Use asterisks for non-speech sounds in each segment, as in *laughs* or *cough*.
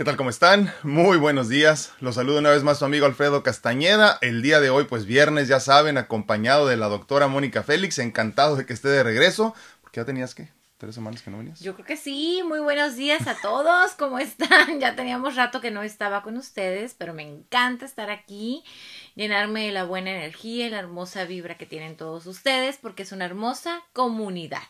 ¿Qué tal? ¿Cómo están? Muy buenos días. Los saludo una vez más su amigo Alfredo Castañeda. El día de hoy, pues viernes, ya saben, acompañado de la doctora Mónica Félix. Encantado de que esté de regreso. Porque ya tenías que tres semanas que no venías. Yo creo que sí. Muy buenos días a todos. ¿Cómo están? *laughs* Ya teníamos rato que no estaba con ustedes, pero me encanta estar aquí, llenarme de la buena energía y la hermosa vibra que tienen todos ustedes, porque es una hermosa comunidad.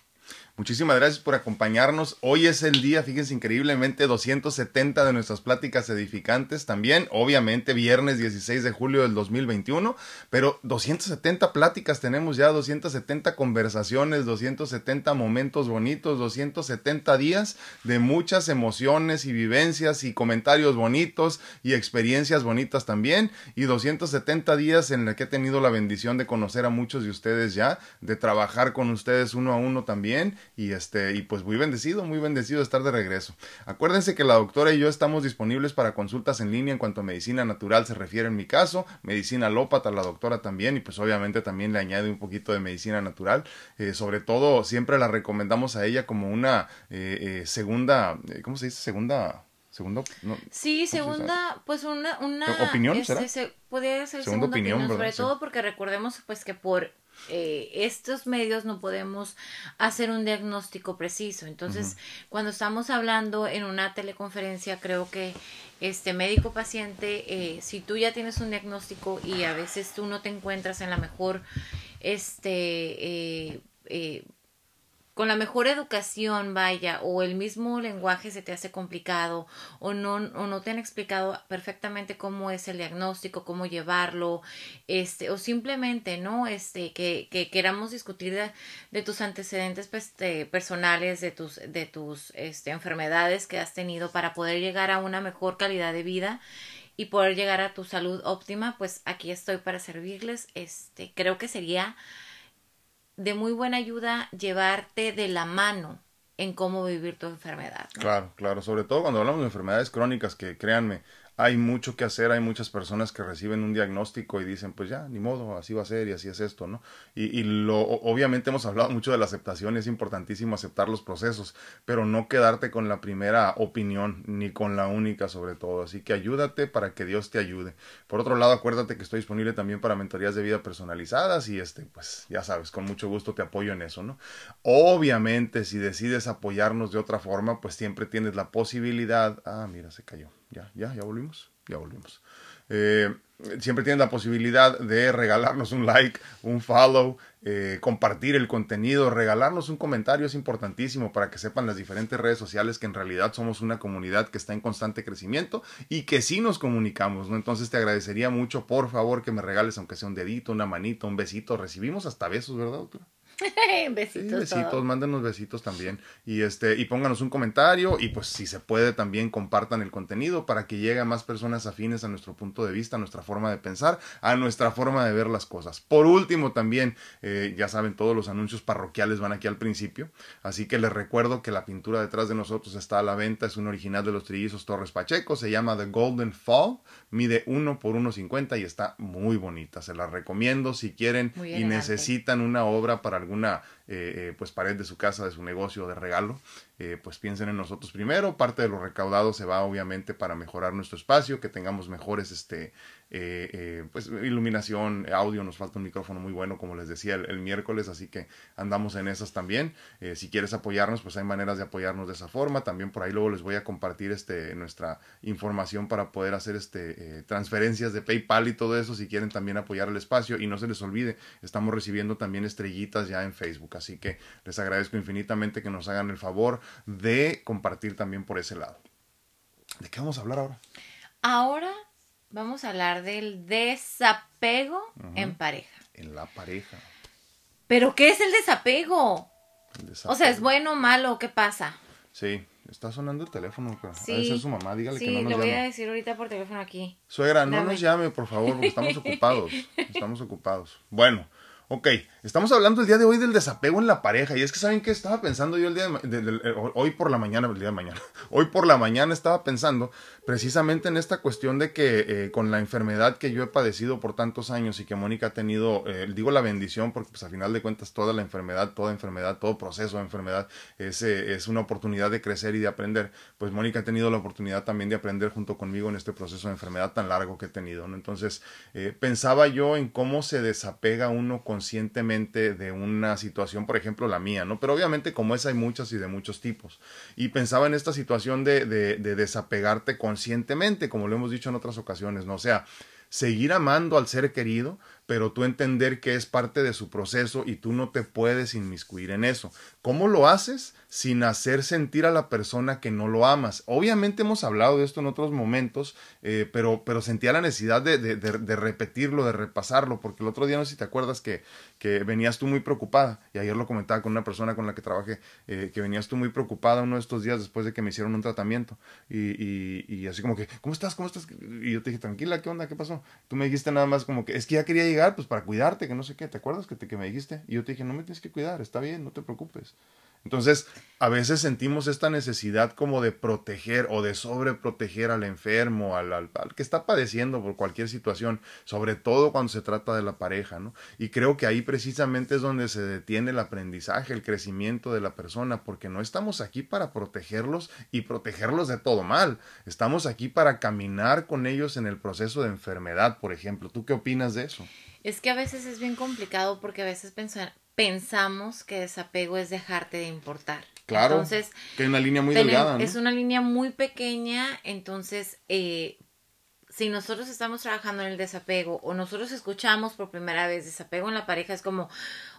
Muchísimas gracias por acompañarnos. Hoy es el día, fíjense increíblemente, 270 de nuestras pláticas edificantes también. Obviamente, viernes 16 de julio del 2021, pero 270 pláticas tenemos ya, 270 conversaciones, 270 momentos bonitos, 270 días de muchas emociones y vivencias y comentarios bonitos y experiencias bonitas también. Y 270 días en los que he tenido la bendición de conocer a muchos de ustedes ya, de trabajar con ustedes uno a uno también y este y pues muy bendecido, muy bendecido de estar de regreso. Acuérdense que la doctora y yo estamos disponibles para consultas en línea en cuanto a medicina natural se refiere en mi caso, medicina alópata la doctora también y pues obviamente también le añade un poquito de medicina natural, eh, sobre todo siempre la recomendamos a ella como una eh, eh, segunda, ¿cómo se dice? Segunda segundo sí segunda pues una una opinión este, Se, puede ser segunda, opinión, sobre todo porque recordemos pues que por eh, estos medios no podemos hacer un diagnóstico preciso. Entonces, cuando estamos hablando en una teleconferencia, creo que este médico paciente, eh, si tú ya tienes un diagnóstico y a veces tú no te encuentras en la mejor este eh, eh con la mejor educación, vaya, o el mismo lenguaje se te hace complicado, o no, o no te han explicado perfectamente cómo es el diagnóstico, cómo llevarlo, este, o simplemente, ¿no? Este, que, que queramos discutir de, tus antecedentes pues, personales, de tus, de tus este, enfermedades que has tenido para poder llegar a una mejor calidad de vida y poder llegar a tu salud óptima, pues aquí estoy para servirles. Este, creo que sería de muy buena ayuda llevarte de la mano en cómo vivir tu enfermedad. Claro, claro, sobre todo cuando hablamos de enfermedades crónicas que créanme, hay mucho que hacer, hay muchas personas que reciben un diagnóstico y dicen, pues ya, ni modo, así va a ser y así es esto, ¿no? Y, y lo, obviamente hemos hablado mucho de la aceptación, es importantísimo aceptar los procesos, pero no quedarte con la primera opinión, ni con la única sobre todo. Así que ayúdate para que Dios te ayude. Por otro lado, acuérdate que estoy disponible también para mentorías de vida personalizadas y este, pues ya sabes, con mucho gusto te apoyo en eso, ¿no? Obviamente, si decides apoyarnos de otra forma, pues siempre tienes la posibilidad. Ah, mira, se cayó ya, ya, ya volvimos, ya volvimos. Eh, siempre tienen la posibilidad de regalarnos un like, un follow, eh, compartir el contenido, regalarnos un comentario es importantísimo para que sepan las diferentes redes sociales que en realidad somos una comunidad que está en constante crecimiento y que sí nos comunicamos, ¿no? Entonces te agradecería mucho, por favor, que me regales aunque sea un dedito, una manito, un besito. Recibimos hasta besos, ¿verdad, doctora? *laughs* besitos. besitos, mándenos besitos también. Y este, y pónganos un comentario. Y pues si se puede, también compartan el contenido para que llegue a más personas afines a nuestro punto de vista, a nuestra forma de pensar, a nuestra forma de ver las cosas. Por último, también, eh, ya saben, todos los anuncios parroquiales van aquí al principio. Así que les recuerdo que la pintura detrás de nosotros está a la venta. Es un original de los trillizos Torres Pacheco. Se llama The Golden Fall. Mide 1 por 1.50 y está muy bonita. Se la recomiendo si quieren y necesitan una obra para algún alguna eh, eh, pues pared de su casa, de su negocio, de regalo, eh, pues piensen en nosotros primero. Parte de lo recaudado se va obviamente para mejorar nuestro espacio, que tengamos mejores este, pues iluminación, audio. Nos falta un micrófono muy bueno, como les decía el, miércoles, así que andamos en esas también. si quieres apoyarnos, pues hay maneras de apoyarnos de esa forma. También por ahí luego les voy a compartir este, nuestra información para poder hacer este, transferencias de PayPal y todo eso. Si quieren también apoyar el espacio y no se les olvide, estamos recibiendo también estrellitas ya en Facebook. Así que les agradezco infinitamente que nos hagan el favor de compartir también por ese lado. ¿De qué vamos a hablar ahora? Ahora vamos a hablar del desapego en pareja. En la pareja. ¿Pero qué es el desapego? O sea, ¿es bueno o malo? ¿Qué pasa? Sí, está sonando el teléfono. Sí. su mamá, dígale que no nos lo voy a decir ahorita por teléfono aquí. Suegra, no nos llame, por favor, porque estamos *laughs* ocupados. Estamos ocupados. Bueno, Ok, estamos hablando el día de hoy del desapego en la pareja. Y es que, ¿saben qué? Estaba pensando yo el día de, eh, hoy por la mañana, el día de mañana. *laughs* Hoy por la mañana estaba pensando precisamente en esta cuestión de que eh, con la enfermedad que yo he padecido por tantos años y que Mónica ha tenido, eh, digo la bendición porque pues a final de cuentas toda la enfermedad, toda enfermedad, todo proceso de enfermedad es, es una oportunidad de crecer y de aprender. Pues Mónica ha tenido la oportunidad también de aprender junto conmigo en este proceso de enfermedad tan largo que he tenido. ¿no? Entonces pensaba yo en cómo se desapega uno con conscientemente de una situación, por ejemplo, la mía, ¿no? Pero obviamente como esa hay muchas y de muchos tipos. Y pensaba en esta situación de, de, de desapegarte conscientemente, como lo hemos dicho en otras ocasiones, ¿no? O sea, seguir amando al ser querido, pero tú entender que es parte de su proceso y tú no te puedes inmiscuir en eso. ¿Cómo lo haces? Sin hacer sentir a la persona que no lo amas. Obviamente hemos hablado de esto en otros momentos, eh, pero, pero sentía la necesidad de, repetirlo, de repasarlo, porque el otro día no sé si te acuerdas que, venías tú muy preocupada, y ayer lo comentaba con una persona con la que trabajé, eh, que venías tú muy preocupada uno de estos días después de que me hicieron un tratamiento, y así como que, ¿cómo estás? ¿Cómo estás? Y yo te dije, tranquila, ¿qué onda? ¿Qué pasó? Tú me dijiste nada más como que, es que ya quería llegar pues para cuidarte, que no sé qué, ¿te acuerdas que, te, que me dijiste? Y yo te dije, no me tienes que cuidar, está bien, no te preocupes. Entonces, a veces sentimos esta necesidad como de proteger o de sobreproteger al enfermo, al, al, que está padeciendo por cualquier situación, sobre todo cuando se trata de la pareja, ¿no? Y creo que ahí precisamente es donde se detiene el aprendizaje, el crecimiento de la persona, porque no estamos aquí para protegerlos y protegerlos de todo mal, estamos aquí para caminar con ellos en el proceso de enfermedad, por ejemplo. ¿Tú qué opinas de eso? Es que a veces es bien complicado porque a veces pensar, pensamos que desapego es dejarte de importar. Claro. Entonces, que es una línea muy delgada. Es una línea muy pequeña, entonces, eh, si nosotros estamos trabajando en el desapego o nosotros escuchamos por primera vez desapego en la pareja, es como,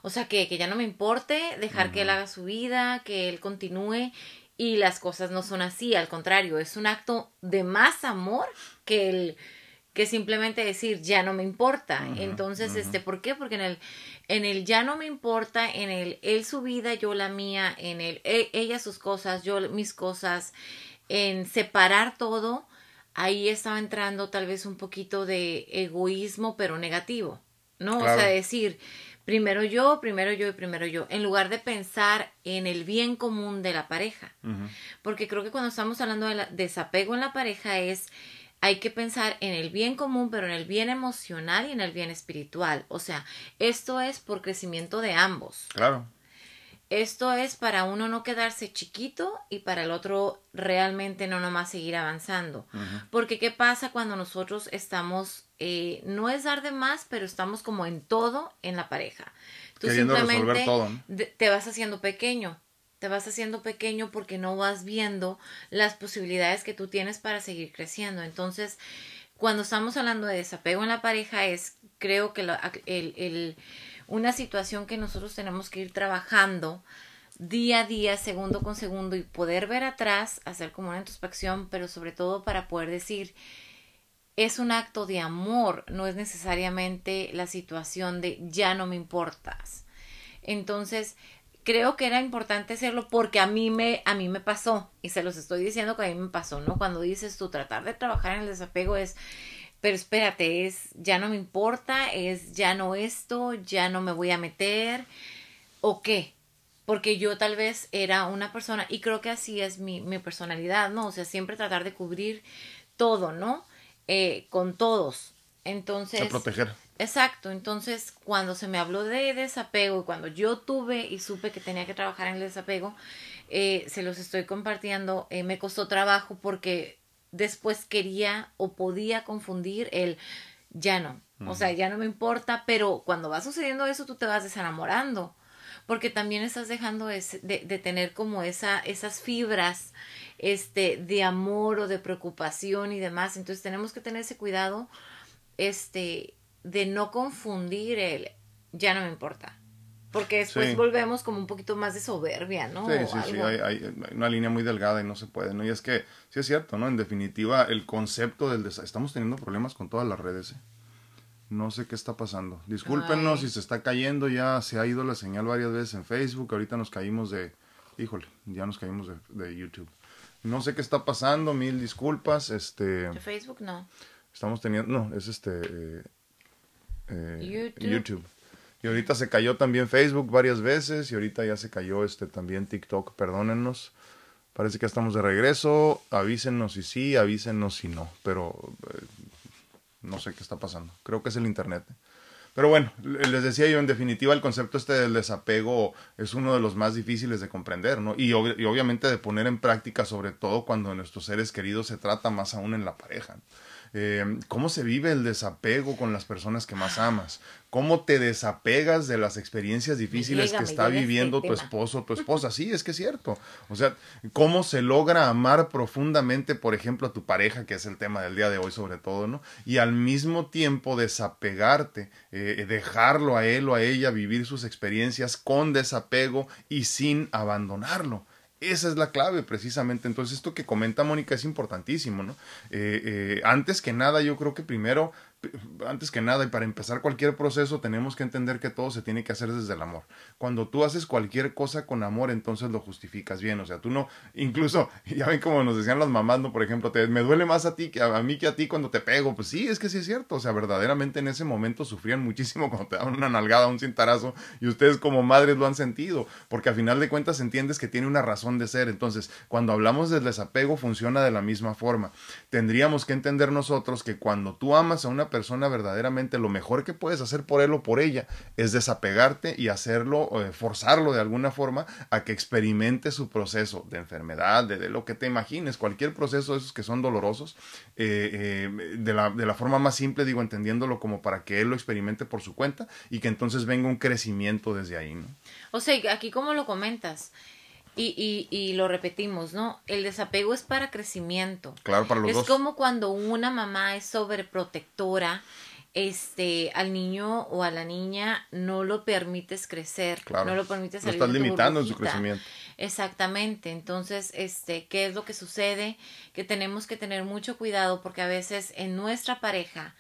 o sea, que, que ya no me importe, dejar que él haga su vida, que él continúe y las cosas no son así, al contrario, es un acto de más amor que el que simplemente decir ya no me importa. Entonces, este, ¿por qué? Porque en el en el ya no me importa, en el él su vida, yo la mía, en el e, ella sus cosas, yo mis cosas, en separar todo, ahí estaba entrando tal vez un poquito de egoísmo, pero negativo, ¿no? O sea, decir, primero yo, primero yo y primero yo, en lugar de pensar en el bien común de la pareja. Porque creo que cuando estamos hablando de desapego en la pareja es hay que pensar en el bien común, pero en el bien emocional y en el bien espiritual. O sea, esto es por crecimiento de ambos. Claro. Esto es para uno no quedarse chiquito y para el otro realmente no nomás seguir avanzando. Porque ¿qué pasa cuando nosotros estamos, eh, no es dar de más, pero estamos como en todo en la pareja? Tú simplemente te vas haciendo pequeño te vas haciendo pequeño porque no vas viendo las posibilidades que tú tienes para seguir creciendo. Entonces, cuando estamos hablando de desapego en la pareja es, creo que el, el, una situación que nosotros tenemos que ir trabajando día a día, segundo con segundo y poder ver atrás, hacer como una introspección, pero sobre todo para poder decir, es un acto de amor, no es necesariamente la situación de ya no me importas. Entonces, creo que era importante hacerlo porque a mí me a mí me pasó y se los estoy diciendo que a mí me pasó, ¿no? Cuando dices tú tratar de trabajar en el desapego es pero espérate, es ya no me importa, es ya no esto, ya no me voy a meter o qué? Porque yo tal vez era una persona y creo que así es mi, mi personalidad, ¿no? O sea, siempre tratar de cubrir todo, ¿no? Eh, con todos. Entonces... A proteger. Exacto, entonces cuando se me habló de desapego y cuando yo tuve y supe que tenía que trabajar en el desapego, eh, se los estoy compartiendo, eh, me costó trabajo porque después quería o podía confundir el ya no, o sea, ya no me importa, pero cuando va sucediendo eso tú te vas desenamorando porque también estás dejando de, de, tener como esa, esas fibras este, de amor o de preocupación y demás, entonces tenemos que tener ese cuidado este de no confundir el ya no me importa. Porque después volvemos como un poquito más de soberbia, ¿no? Sí, sí, sí, hay, una línea muy delgada y no se puede, ¿no? Y es que, sí es cierto, ¿no? En definitiva, el concepto del estamos teniendo problemas con todas las redes, ¿eh? No sé qué está pasando. Discúlpenos si se está cayendo, ya se ha ido la señal varias veces en Facebook, ahorita nos caímos de, híjole, ya nos caímos de, YouTube. No sé qué está pasando, mil disculpas, este... De Facebook no. Estamos teniendo, no, es este... Eh, eh, YouTube. Y ahorita se cayó también Facebook varias veces y ahorita ya se cayó este también TikTok, perdónennos. Parece que estamos de regreso. Avísenos si sí, avísenos si no. Pero eh, no sé qué está pasando. Creo que es el internet. Pero bueno, les decía yo, en definitiva, el concepto este del desapego es uno de los más difíciles de comprender, ¿no? Y, y obviamente de poner en práctica, sobre todo cuando nuestros seres queridos se trata más aún en la pareja. Eh, cómo se vive el desapego con las personas que más amas, cómo te desapegas de las experiencias difíciles que está viviendo este tu esposo o tu esposa. Sí, es que es cierto. O sea, cómo se logra amar profundamente, por ejemplo, a tu pareja, que es el tema del día de hoy sobre todo, ¿no? Y al mismo tiempo desapegarte, eh, dejarlo a él o a ella vivir sus experiencias con desapego y sin abandonarlo. Esa es la clave precisamente. Entonces esto que comenta Mónica es importantísimo, ¿no? Eh, eh, antes que nada yo creo que primero antes que nada y para empezar cualquier proceso tenemos que entender que todo se tiene que hacer desde el amor. Cuando tú haces cualquier cosa con amor, entonces lo justificas bien. O sea, tú no, incluso, *laughs* ya ven como nos decían las mamás, ¿no? Por ejemplo, te, me duele más a ti que a, mí que a ti cuando te pego. Pues sí, es que sí es cierto. O sea, verdaderamente en ese momento sufrían muchísimo *laughs* cuando te daban una nalgada, un cintarazo, y ustedes como madres lo han sentido, porque a final de cuentas entiendes que tiene una razón de ser. Entonces, cuando hablamos del desapego, funciona de la misma forma. Tendríamos que entender nosotros que cuando tú amas a una persona verdaderamente, lo mejor que puedes hacer por él o por ella es desapegarte y hacerlo, eh, forzarlo de alguna forma a que experimente su proceso de enfermedad, de, lo que te imagines, cualquier proceso de esos que son dolorosos, eh, eh, de, la, de la forma más simple, digo, entendiéndolo como para que él lo experimente por su cuenta y que entonces venga un crecimiento desde ahí, ¿no? O sea, aquí como lo comentas, y, y, y, lo repetimos, ¿no? El desapego es para crecimiento. Claro, para los es dos. Es como cuando una mamá es sobreprotectora, este, al niño o a la niña no lo permites crecer, claro. no lo permites salir. Lo estás limitando en su crecimiento. Exactamente. Entonces, este, ¿qué es lo que sucede? Que tenemos que tener mucho cuidado porque a veces en nuestra pareja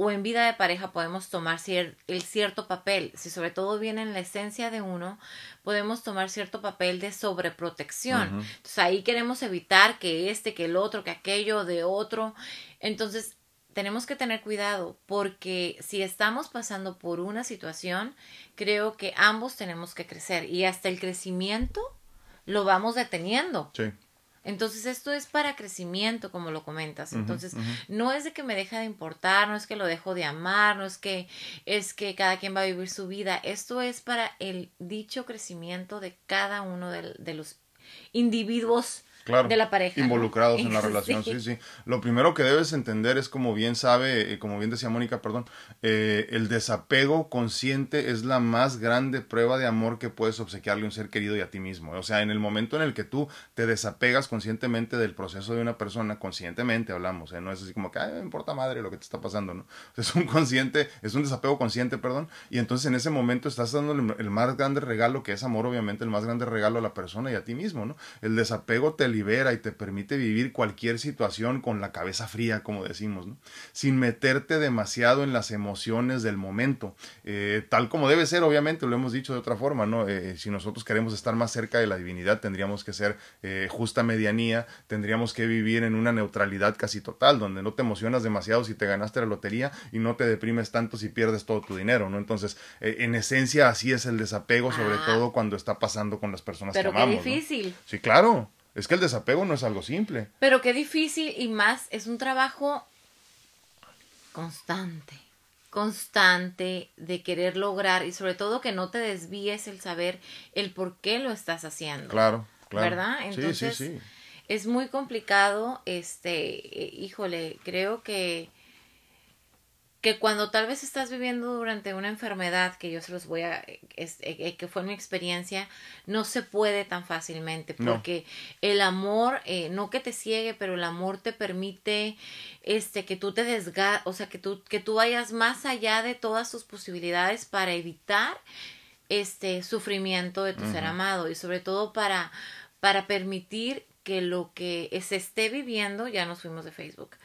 o en vida de pareja podemos tomar el cierto papel, si sobre todo viene en la esencia de uno, podemos tomar cierto papel de sobreprotección. Entonces ahí queremos evitar que este, que el otro, que aquello de otro. Entonces tenemos que tener cuidado porque si estamos pasando por una situación, creo que ambos tenemos que crecer y hasta el crecimiento lo vamos deteniendo. Sí. Entonces esto es para crecimiento, como lo comentas. Entonces no es de que me deja de importar, no es que lo dejo de amar, no es que es que cada quien va a vivir su vida. Esto es para el dicho crecimiento de cada uno de, de los individuos de la pareja. Involucrados en la *laughs* relación, sí. sí, Lo primero que debes entender es, como bien sabe, eh, como bien decía Mónica, perdón, eh, el desapego consciente es la más grande prueba de amor que puedes obsequiarle a un ser querido y a ti mismo. O sea, en el momento en el que tú te desapegas conscientemente del proceso de una persona, conscientemente hablamos, ¿eh? no es así como que, ay, me importa madre lo que te está pasando, ¿no? *laughs* Es un consciente, es un desapego consciente, perdón, y entonces en ese momento estás dando el más grande regalo, que es amor, obviamente, el más grande regalo a la persona y a ti mismo, ¿no? El desapego te libera y te permite vivir cualquier situación con la cabeza fría, como decimos, ¿no? sin meterte demasiado en las emociones del momento, eh, tal como debe ser, obviamente, lo hemos dicho de otra forma, ¿no? Eh, si nosotros queremos estar más cerca de la divinidad, tendríamos que ser eh, justa medianía, tendríamos que vivir en una neutralidad casi total, donde no te emocionas demasiado si te ganaste la lotería y no te deprimes tanto si pierdes todo tu dinero, ¿no? Entonces, en esencia, así es el desapego, sobre ah. todo cuando está pasando con las personas que amamos. Pero qué difícil. Sí, claro. Es que el desapego no es algo simple. Pero qué difícil y más es un trabajo constante, constante de querer lograr y sobre todo que no te desvíes el saber el por qué lo estás haciendo. Claro, claro. ¿Verdad? Entonces, sí, sí, sí. es muy complicado, este, eh, híjole, creo que que cuando tal vez estás viviendo durante una enfermedad, que yo se los voy a, es, eh, eh, que fue mi experiencia, no se puede tan fácilmente, porque el amor, eh, no que te ciegue, pero el amor te permite, este, que tú te desgas, o sea, que tú, que tú vayas más allá de todas tus posibilidades para evitar, este, sufrimiento de tu ser amado y sobre todo para, para permitir que lo que se esté viviendo, ya nos fuimos de Facebook,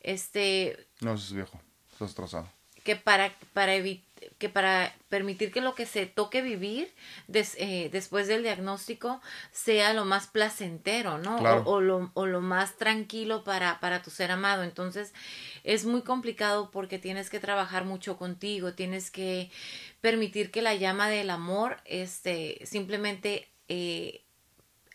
este... No, eso es viejo destrozado. Que para, para que para permitir que lo que se toque vivir eh, después del diagnóstico sea lo más placentero, ¿no? O, lo, o, lo, más tranquilo para, para tu ser amado. Entonces es muy complicado porque tienes que trabajar mucho contigo, tienes que permitir que la llama del amor este, simplemente eh,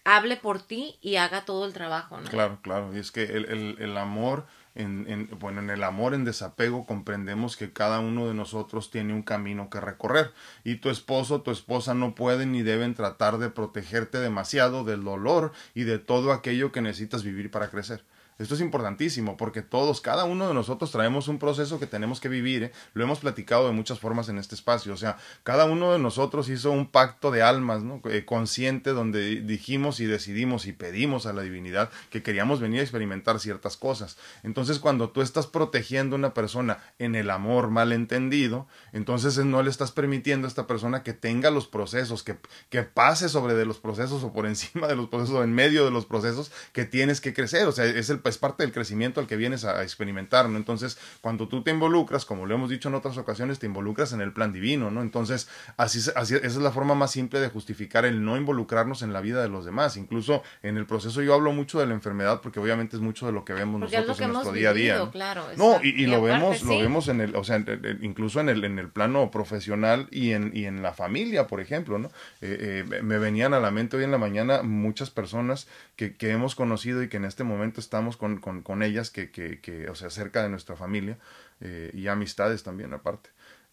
hable por ti y haga todo el trabajo, ¿no? Claro, claro. Y es que el, el, el amor en, bueno, en el amor en desapego comprendemos que cada uno de nosotros tiene un camino que recorrer y tu esposo, tu esposa no pueden ni deben tratar de protegerte demasiado del dolor y de todo aquello que necesitas vivir para crecer. Esto es importantísimo porque todos, cada uno de nosotros traemos un proceso que tenemos que vivir. ¿eh? Lo hemos platicado de muchas formas en este espacio. O sea, cada uno de nosotros hizo un pacto de almas. Eh, consciente donde dijimos y decidimos y pedimos a la divinidad que queríamos venir a experimentar ciertas cosas. Entonces, cuando tú estás protegiendo a una persona en el amor mal entendido, entonces no le estás permitiendo a esta persona que tenga los procesos, que, que pase sobre de los procesos o por *laughs* encima de los procesos o en medio de los procesos que tienes que crecer. O sea, es el es parte del crecimiento al que vienes a, experimentar, ¿no? Entonces, cuando tú te involucras, como lo hemos dicho en otras ocasiones, te involucras en el plan divino, ¿no? Entonces, así, así esa es la forma más simple de justificar el no involucrarnos en la vida de los demás. Incluso en el proceso yo hablo mucho de la enfermedad porque obviamente es mucho de lo que vemos nosotros en nuestro día a día. ¿no? y, lo vemos, lo vemos en el, o sea, incluso en el, en el plano profesional y en, y en la familia, por ejemplo, ¿no? Eh, eh, me venían a la mente hoy en la mañana muchas personas que, que hemos conocido y que en este momento estamos con, con, con ellas, que, que, que, o sea, cerca de nuestra familia eh, y amistades también aparte.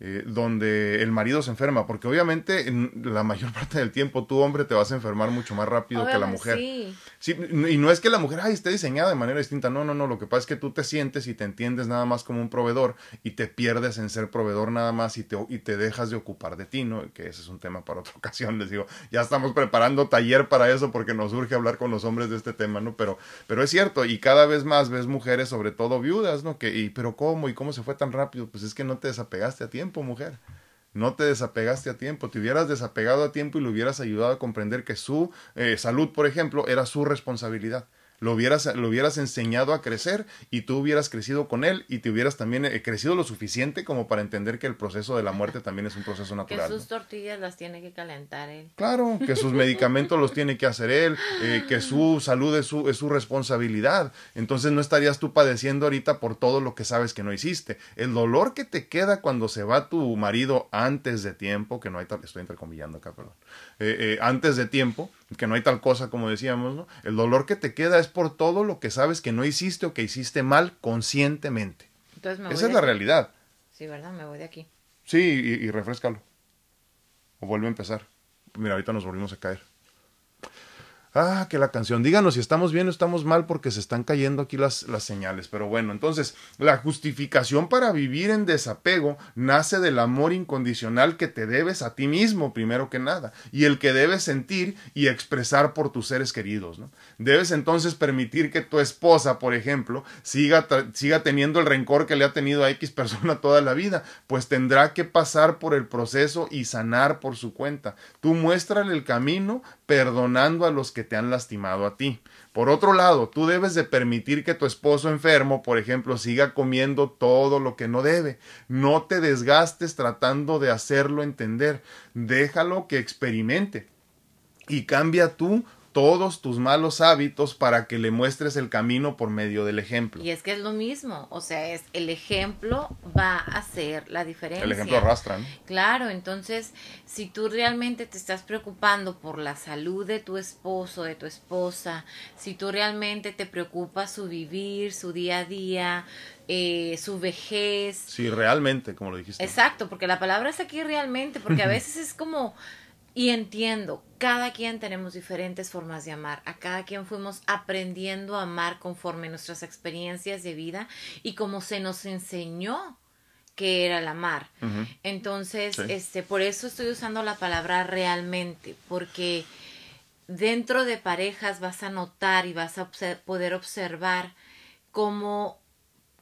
Eh, donde el marido se enferma, porque obviamente en la mayor *laughs* parte del tiempo tu hombre te vas a enfermar mucho más rápido que la mujer. Sí. Y no es que la mujer ay, esté diseñada de manera distinta, no, no, no, lo que pasa es que tú te sientes y te entiendes nada más como un proveedor y te pierdes en ser proveedor nada más y te, y te dejas de ocupar de ti, ¿no? Que ese es un tema para otra *laughs* ocasión, les digo, ya estamos preparando taller para eso porque nos urge hablar con los hombres de este tema, ¿no? Pero, pero es cierto, y cada vez más ves mujeres, sobre todo viudas, ¿no? Que, y, pero ¿cómo? ¿Y cómo se fue tan rápido? Pues es que no te desapegaste a tiempo mujer. No te desapegaste a tiempo, te hubieras desapegado a tiempo y le hubieras ayudado a comprender que su eh, salud, por ejemplo, era su responsabilidad lo hubieras, lo hubieras enseñado a crecer y tú hubieras crecido con él y te hubieras también eh, crecido lo suficiente como para entender que el proceso de la muerte también es un proceso *laughs* natural. Que sus tortillas las tiene que calentar él. Claro, que sus *laughs* medicamentos los tiene que hacer él, eh, que su salud es su, es su responsabilidad. Entonces no estarías tú padeciendo ahorita por todo lo que sabes que no hiciste. El dolor que te queda cuando se va tu marido antes de tiempo, que no hay tal, estoy entrecomillando acá, perdón, eh, antes de tiempo, que no hay tal cosa como decíamos, ¿no? El dolor que te queda es por todo lo que sabes que no hiciste o que hiciste mal conscientemente. Esa es la realidad. Sí, ¿verdad? Me voy de aquí. Sí, y, y refrescalo. O vuelve a empezar. Mira, ahorita nos volvimos a caer. Ah, que la canción. Díganos si estamos bien o estamos mal porque se están cayendo aquí las, las señales. Pero bueno, entonces, la justificación para vivir en desapego nace del amor incondicional que te debes a ti mismo, primero que nada, y el que debes sentir y expresar por tus seres queridos. Debes entonces permitir que tu esposa, por ejemplo, siga, siga teniendo el rencor que le ha tenido a X persona toda la vida, pues tendrá que pasar por el proceso y sanar por su cuenta. Tú muéstrale el camino perdonando a los que te han lastimado a ti. Por otro lado, tú debes de permitir que tu esposo enfermo, por ejemplo, siga comiendo todo lo que no debe. No te desgastes tratando de hacerlo entender. Déjalo que experimente. Y cambia tú todos tus malos hábitos para que le muestres el camino por medio del ejemplo. Y es que es lo mismo, o sea, es el ejemplo va a hacer la diferencia. El ejemplo arrastra, Claro, entonces, si tú realmente te estás preocupando por la salud de tu esposo, de tu esposa, si tú realmente te preocupas su vivir, su día a día, eh, su vejez. Sí, realmente, como lo dijiste. Exacto, porque la palabra es aquí realmente, porque a *laughs* veces es como y entiendo, cada quien tenemos diferentes formas de amar, a cada quien fuimos aprendiendo a amar conforme nuestras experiencias de vida y como se nos enseñó que era el amar. Entonces, este, por eso estoy usando la palabra realmente, porque dentro de parejas vas a notar y vas a poder observar cómo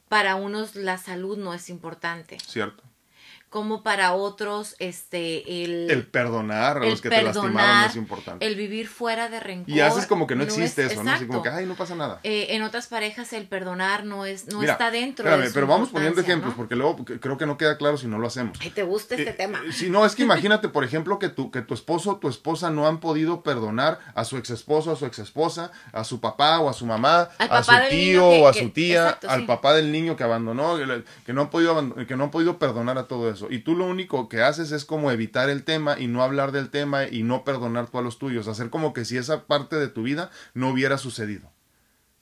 para unos la salud no es importante. Cierto como para otros este el, el perdonar a los que te lastimaron es importante. El vivir fuera de rencor. Y haces como que no, existe eso, ¿no? Así como que, ay, no pasa nada. Eh, en otras parejas el perdonar no es no está dentro espérame, pero vamos poniendo ejemplos porque luego creo que no queda claro si no lo hacemos. Ay, te gusta este eh, tema. Eh, si no, es que *laughs* imagínate, por ejemplo, que tu que tu esposo o tu esposa no han podido perdonar a su ex esposo, a su ex esposa, a su papá o a su mamá, a su tío o a su tía, al papá del niño que abandonó, que no han podido que no han podido perdonar a todo eso. Y tú lo único que haces es como evitar el tema y no hablar del tema y no perdonar tú a los tuyos, hacer como que si esa parte de tu vida no hubiera sucedido.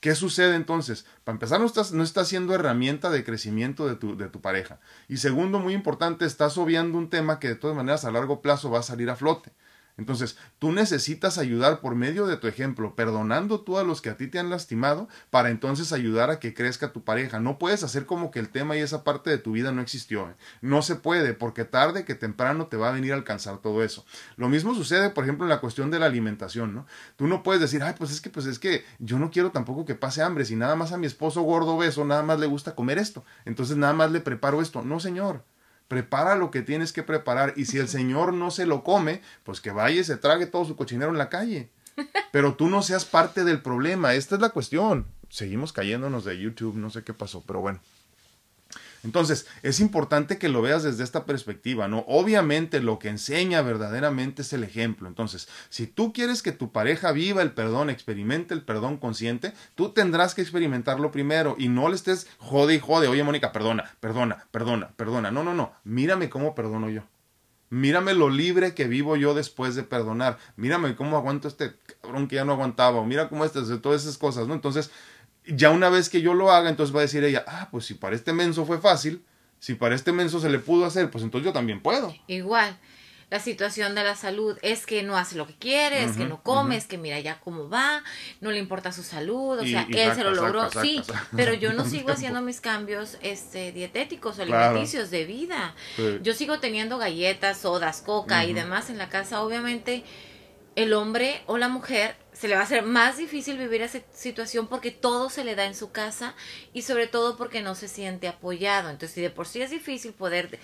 ¿Qué sucede entonces? Para empezar, no estás, no siendo herramienta de crecimiento de tu, de tu pareja. Y segundo, muy importante, estás obviando un tema que de todas maneras a largo plazo va a salir a flote. Entonces, tú necesitas ayudar por medio de tu ejemplo, perdonando tú a los que a ti te han lastimado, para entonces ayudar a que crezca tu pareja. No puedes hacer como que el tema y esa parte de tu vida no existió. ¿eh? No se puede, porque tarde que temprano te va a venir a alcanzar todo eso. Lo mismo sucede, por ejemplo, en la cuestión de la alimentación, ¿no? Tú no puedes decir, ay, pues es que, pues es que yo no quiero tampoco que pase hambre. Si nada más a mi esposo gordo beso, nada más le gusta comer esto. Entonces nada más le preparo esto. No, señor prepara lo que tienes que preparar y si el Señor no se lo come, pues que vaya y se trague todo su cochinero en la calle. *laughs* Pero tú no seas parte del problema, esta es la cuestión. Seguimos cayéndonos de YouTube, no sé qué pasó, pero bueno. Entonces, es importante que lo veas desde esta perspectiva, ¿no? Obviamente lo que enseña verdaderamente es el ejemplo. Entonces, si tú quieres que tu pareja viva el perdón, experimente el perdón consciente, tú tendrás que experimentarlo primero y no le estés jode y jode, oye Mónica, perdona, perdona, perdona, perdona. No, no, no, mírame cómo perdono yo. Mírame lo libre que vivo yo después de perdonar. Mírame cómo aguanto este cabrón que ya no aguantaba. Mira cómo este, todas esas cosas, ¿no? Entonces, ya una vez que yo lo haga, entonces va a decir ella, ah, pues si para este menso fue fácil, si para este menso se le pudo hacer, pues entonces yo también puedo. Igual, la situación de la salud es que no hace lo que quiere, es que no come, es que mira ya cómo va, no le importa su salud, o sea, él se lo logró, sí, pero yo no *laughs* sigo haciendo mis cambios este dietéticos alimenticios de vida. Yo sigo teniendo galletas, sodas, coca y demás en la casa, obviamente el hombre o la mujer se le va a hacer más difícil vivir esa situación porque todo se le da en su casa y sobre todo porque no se siente apoyado. Entonces, si de por sí es difícil poder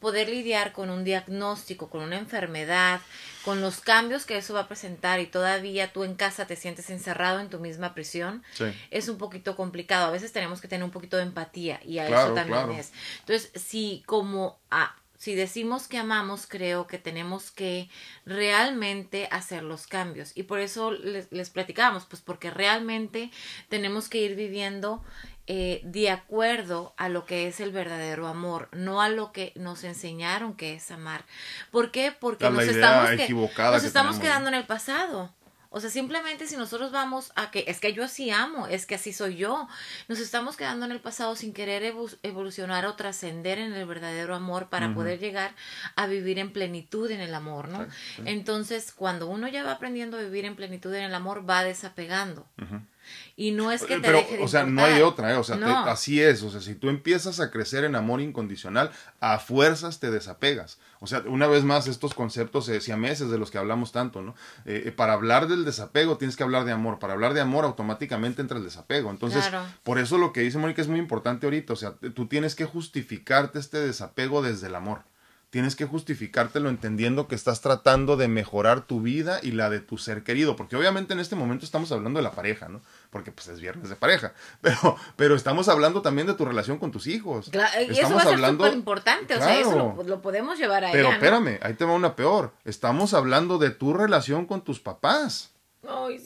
poder lidiar con un diagnóstico, con una enfermedad, con los cambios que eso va a presentar y todavía tú en casa te sientes encerrado en tu misma prisión, es un poquito complicado. A veces tenemos que tener un poquito de empatía y a eso también es. Entonces, si como a si decimos que amamos, creo que tenemos que realmente hacer los cambios. Y por eso les, les platicábamos, pues porque realmente tenemos que ir viviendo eh, de acuerdo a lo que es el verdadero amor, no a lo que nos enseñaron que es amar. ¿Por qué? Porque nos estamos, nos estamos quedando en el pasado. O sea, simplemente si nosotros vamos a que es que yo así amo, es que así soy yo, nos estamos quedando en el pasado sin querer evolucionar o trascender en el verdadero amor para poder llegar a vivir en plenitud en el amor, ¿no? Entonces, cuando uno ya va aprendiendo a vivir en plenitud en el amor, va desapegando. Y no es que te Pero, o sea, no hay otra, ¿eh? O sea, así es. O sea, si tú empiezas a crecer en amor incondicional, a fuerzas te desapegas. O sea, una vez más, estos conceptos eh, meses de los que hablamos tanto, ¿no? Eh, eh, para hablar del desapego tienes que hablar de amor. Para hablar de amor, automáticamente entra el desapego. Entonces, por eso lo que dice Mónica es muy importante ahorita. O sea, tú tienes que justificarte este desapego desde el amor tienes que justificártelo entendiendo que estás tratando de mejorar tu vida y la de tu ser querido, porque obviamente en este momento estamos hablando de la pareja, ¿no? Porque pues es viernes de pareja, *laughs* pero, pero estamos hablando también de tu relación con tus hijos. Claro, y eso va a ser súper importante, o sea, eso lo, podemos llevar a Pero espérame, ahí te va una peor, estamos hablando de tu relación con tus papás.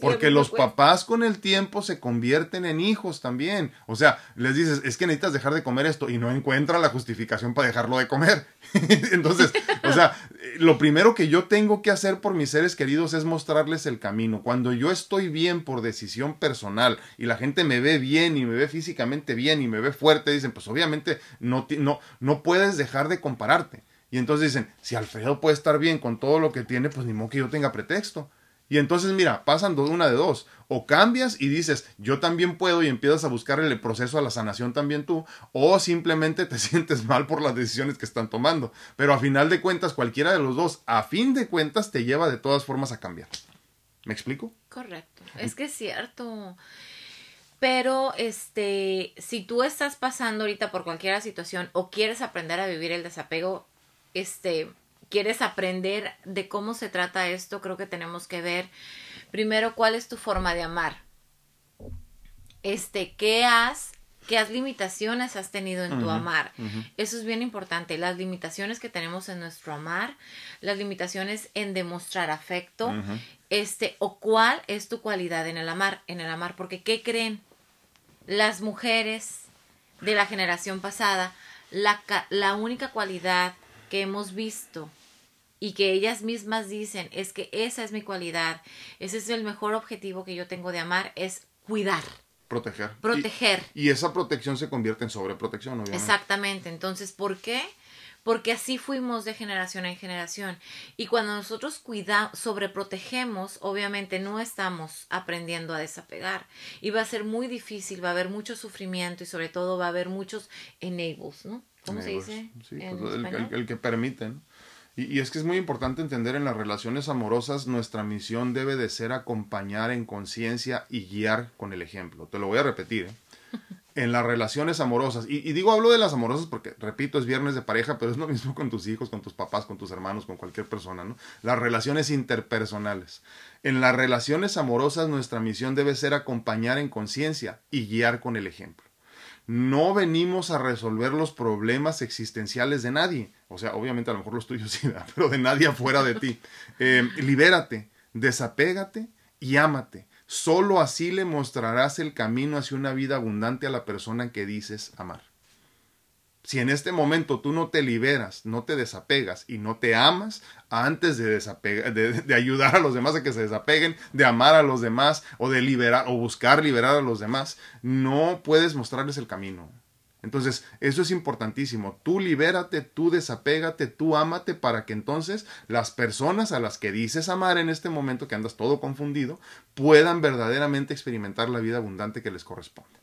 Porque los papás con el tiempo se convierten en hijos también. O sea, les dices, es que necesitas dejar de comer esto y no encuentra la justificación para dejarlo de comer. *laughs* Entonces, o sea, lo primero que yo tengo que hacer por mis seres queridos es mostrarles el camino. Cuando yo estoy bien por decisión personal y la gente me ve bien y me ve físicamente bien y me ve fuerte, dicen, pues obviamente no, no, no puedes dejar de compararte. Y entonces dicen, si Alfredo puede estar bien con todo lo que tiene, pues ni modo que yo tenga pretexto. Y entonces, mira, pasan una de dos. O cambias y dices, yo también puedo y empiezas a buscar el proceso a la sanación también tú, o simplemente te *laughs* sientes mal por las decisiones que están tomando. Pero a final de cuentas, cualquiera de los dos, a fin de cuentas, te lleva de todas formas a cambiar. ¿Me explico? Correcto. Es que es cierto. Pero, este, si tú estás pasando ahorita por cualquier situación o quieres aprender a vivir el desapego, este, quieres aprender de cómo se trata esto, creo que tenemos que ver primero cuál es tu forma de amar. Este, ¿qué has qué limitaciones has tenido en tu amar. Eso es bien importante, las limitaciones que tenemos en nuestro amar, las limitaciones en demostrar afecto, este, o cuál es tu cualidad en el amar, en el amar, porque ¿qué creen? Las mujeres de la generación pasada, la, la única cualidad que hemos visto y que ellas mismas dicen es que esa es mi cualidad, ese es el mejor objetivo que yo tengo de amar, es cuidar. Proteger. Proteger. Y, esa protección se convierte en sobreprotección, obviamente. Exactamente. Entonces, ¿por qué? Porque así fuimos de generación en generación. Y cuando nosotros cuidamos, sobreprotegemos, obviamente no estamos aprendiendo a desapegar. Y va a ser muy difícil, va a haber mucho sufrimiento y sobre todo va a haber muchos enables, ¿no? ¿Cómo se dice? Sí, pues, el, el, que permiten. Y, es que es muy importante entender en las relaciones amorosas nuestra misión debe de ser acompañar en conciencia y guiar con el ejemplo. Te lo voy a repetir. ¿eh? *laughs* En las relaciones amorosas, y, y, digo hablo de las amorosas porque, repito, es viernes de pareja, pero es lo mismo con tus hijos, con tus papás, con tus hermanos, con cualquier persona, ¿no? Las relaciones interpersonales. En las relaciones amorosas nuestra misión debe ser acompañar en conciencia y guiar con el ejemplo no venimos a resolver los problemas existenciales de nadie. O sea, obviamente a lo mejor los tuyos *laughs* sí, pero de nadie afuera de ti. Eh, libérate, desapégate y ámate. Solo así le mostrarás el camino hacia una vida abundante a la persona que dices amar. Si en este momento tú no te liberas, no te desapegas y no te amas, antes de, de, ayudar a los demás a que se desapeguen, de amar a los demás o de liberar o buscar liberar a los demás, no puedes mostrarles el camino. Entonces, eso es importantísimo. Tú libérate, tú desapégate, tú ámate para que entonces las personas a las que dices amar en este momento que andas todo confundido puedan verdaderamente experimentar la vida abundante que les corresponde.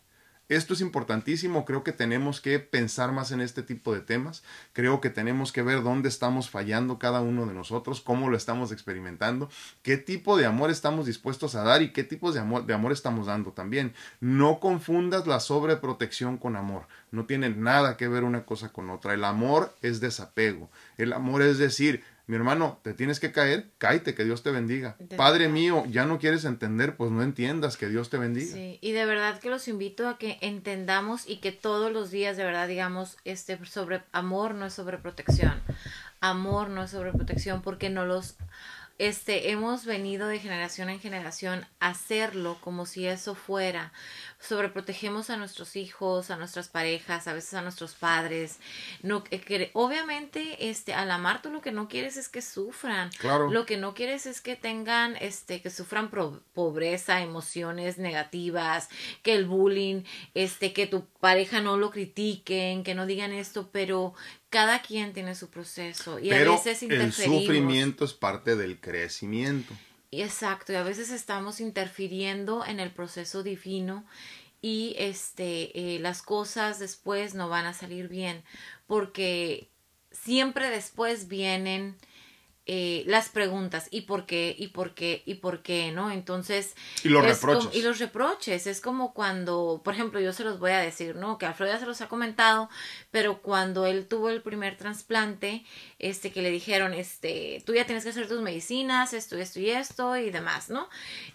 Esto es importantísimo, creo que tenemos que pensar más en este tipo de temas, creo que tenemos que ver dónde estamos fallando cada uno de nosotros, cómo lo estamos experimentando, qué tipo de amor estamos dispuestos a dar y qué tipos de amor, de amor estamos dando también. No confundas la sobreprotección con amor, no tiene nada que ver una cosa con otra. El amor es desapego, el amor es decir, mi hermano, te tienes que caer, cáete, que Dios te bendiga. Padre mío, ya no quieres entender, pues no entiendas, que Dios te bendiga. Sí, y de verdad que los invito a que entendamos y que todos los días de verdad digamos, este sobre amor no es sobre protección. Amor no es sobre protección porque no los este, hemos venido de generación en generación a hacerlo como si eso fuera. Sobreprotegemos a nuestros hijos, a nuestras parejas, a veces a nuestros padres. No, eh, obviamente, este, al amar tú lo que no quieres es que sufran. Claro. Lo que no quieres es que tengan, este, que sufran pobreza, emociones negativas, que el bullying, este, que tu pareja no lo critiquen, que no digan esto, pero cada quien tiene su proceso y a veces El sufrimiento es parte del crecimiento. Exacto, y a veces estamos interfiriendo en el proceso divino y este eh, las cosas después no van a salir bien porque siempre después vienen eh, las preguntas y por qué y por qué y por qué, ¿no? Entonces... Y los reproches. y los reproches. Es como cuando, por ejemplo, yo se los voy a decir, ¿no? Que Alfredo ya se los ha comentado, pero cuando él tuvo el primer trasplante, este, que le dijeron, este, tú ya tienes que hacer tus medicinas, esto, esto y esto y demás, ¿no?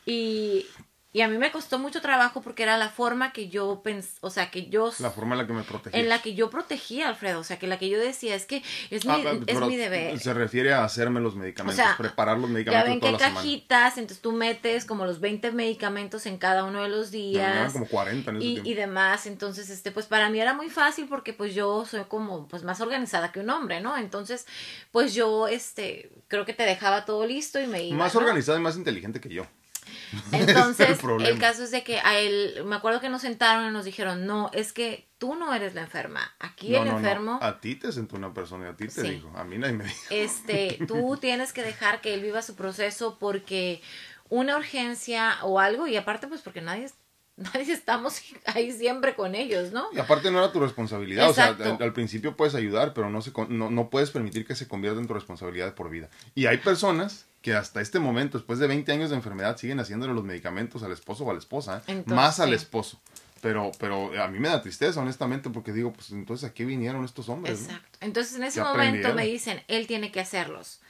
Y y a mí me costó mucho trabajo porque era la forma que yo pens o sea, que yo... La forma en la que me protegía. En la que yo protegía, Alfredo, o sea, que la que yo decía es que es, mi, ah, es mi deber. Se refiere a hacerme los medicamentos, preparar los medicamentos. Ya ven qué cajitas, entonces tú metes como los 20 medicamentos en cada uno de los días. como 40 en ese y, y demás, entonces, este, pues para mí era muy fácil porque pues yo soy como, pues más organizada que un hombre, ¿no? Entonces, pues yo, este, creo que te dejaba todo listo y me iba. Más organizada y más inteligente que yo. *laughs* Entonces, el, caso es de que a él, me acuerdo que nos sentaron y nos dijeron, no, es que tú no eres la enferma, aquí el enfermo... A ti te sentó una persona y a ti te dijo, a mí nadie me dijo. Este, tú *laughs* tienes que dejar que él viva su proceso porque una urgencia o algo, y aparte pues porque nadie *laughs* nadie estamos ahí siempre con ellos, ¿no? Y aparte no era tu responsabilidad, o sea, al, principio puedes ayudar, pero no, se, no, no puedes permitir que se convierta en tu responsabilidad por vida. Y hay personas que hasta este momento, después de 20 años de enfermedad, siguen haciéndole los medicamentos al esposo o a la esposa, ¿eh? más al esposo. Pero, pero a mí me da tristeza, honestamente, porque digo, pues entonces aquí vinieron estos hombres. Exacto. Entonces en ese momento me dicen, él tiene que hacerlos.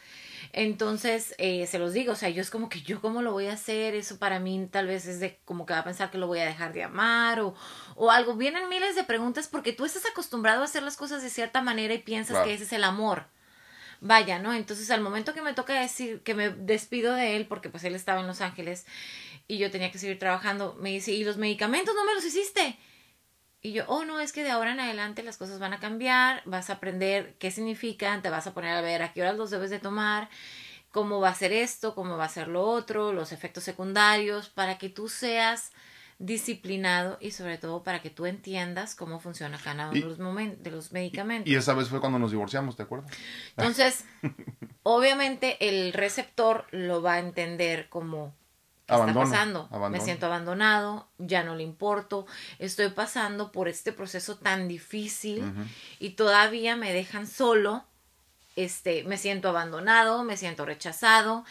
Entonces, eh, se los digo, o sea, yo es como que yo cómo lo voy a hacer, eso para mí tal vez es de como que va a pensar que lo voy a dejar de amar o, o algo. Vienen miles de preguntas porque tú estás acostumbrado a hacer las cosas de cierta manera y piensas que ese es el amor. Vaya, ¿no? Entonces, al momento que me toca decir que me despido de él, porque pues él estaba en Los Ángeles y yo tenía que seguir trabajando, me dice, ¿y los medicamentos no me los hiciste? Y yo, oh, no, es que de ahora en adelante las cosas van a cambiar, vas a aprender qué significan, te vas a poner a ver a qué horas los debes de tomar, cómo va a ser esto, cómo va a ser lo otro, los efectos secundarios, para que tú seas disciplinado y sobre todo para que tú entiendas cómo funciona cada uno de, los de los medicamentos. Y esa vez fue cuando nos divorciamos, ¿te acuerdas? Entonces, *laughs* obviamente el receptor lo va a entender como ¿Qué está pasando? Me siento abandonado, ya no le importo, estoy pasando por este proceso tan difícil y todavía me dejan solo, este, me siento abandonado, me siento rechazado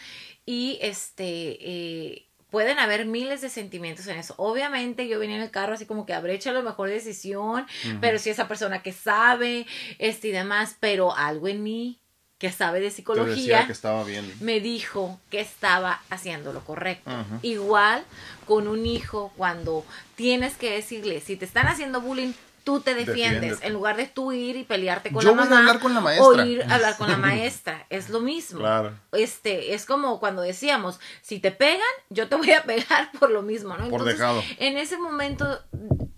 y este, eh, pueden haber miles de sentimientos en eso. Obviamente yo venía en el carro así como que habré hecho la mejor decisión, pero si esa persona que sabe, este y demás, pero algo en mí que sabe de psicología, que estaba bien. me dijo que estaba haciendo lo correcto. Igual con un hijo, cuando tienes que decirle, si te están haciendo bullying, tú te defiendes, en lugar de tú ir y pelearte con la mamá hablar con la maestra. o ir a hablar con la *laughs* maestra, es lo mismo. Claro. Este, es como cuando decíamos, si te pegan, yo te voy a pegar por lo mismo, ¿no? por dejado. En ese momento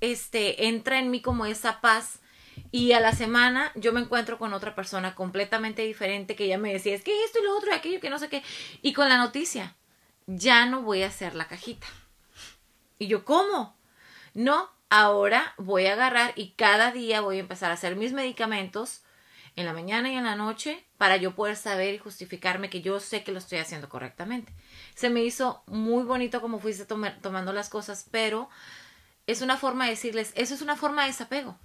este entra en mí como esa paz y a la semana yo me encuentro con otra persona completamente diferente que ya me decía, es que esto y lo otro y aquello que no sé qué. Y con la noticia, ya no voy a hacer la cajita. Y yo, ¿cómo? No, ahora voy a agarrar y cada día voy a empezar a hacer mis medicamentos en la mañana y en la noche para yo poder saber y justificarme que yo sé que lo estoy haciendo correctamente. Se me hizo muy bonito como fuiste tomando las cosas, pero es una forma de decirles, eso es una forma de desapego.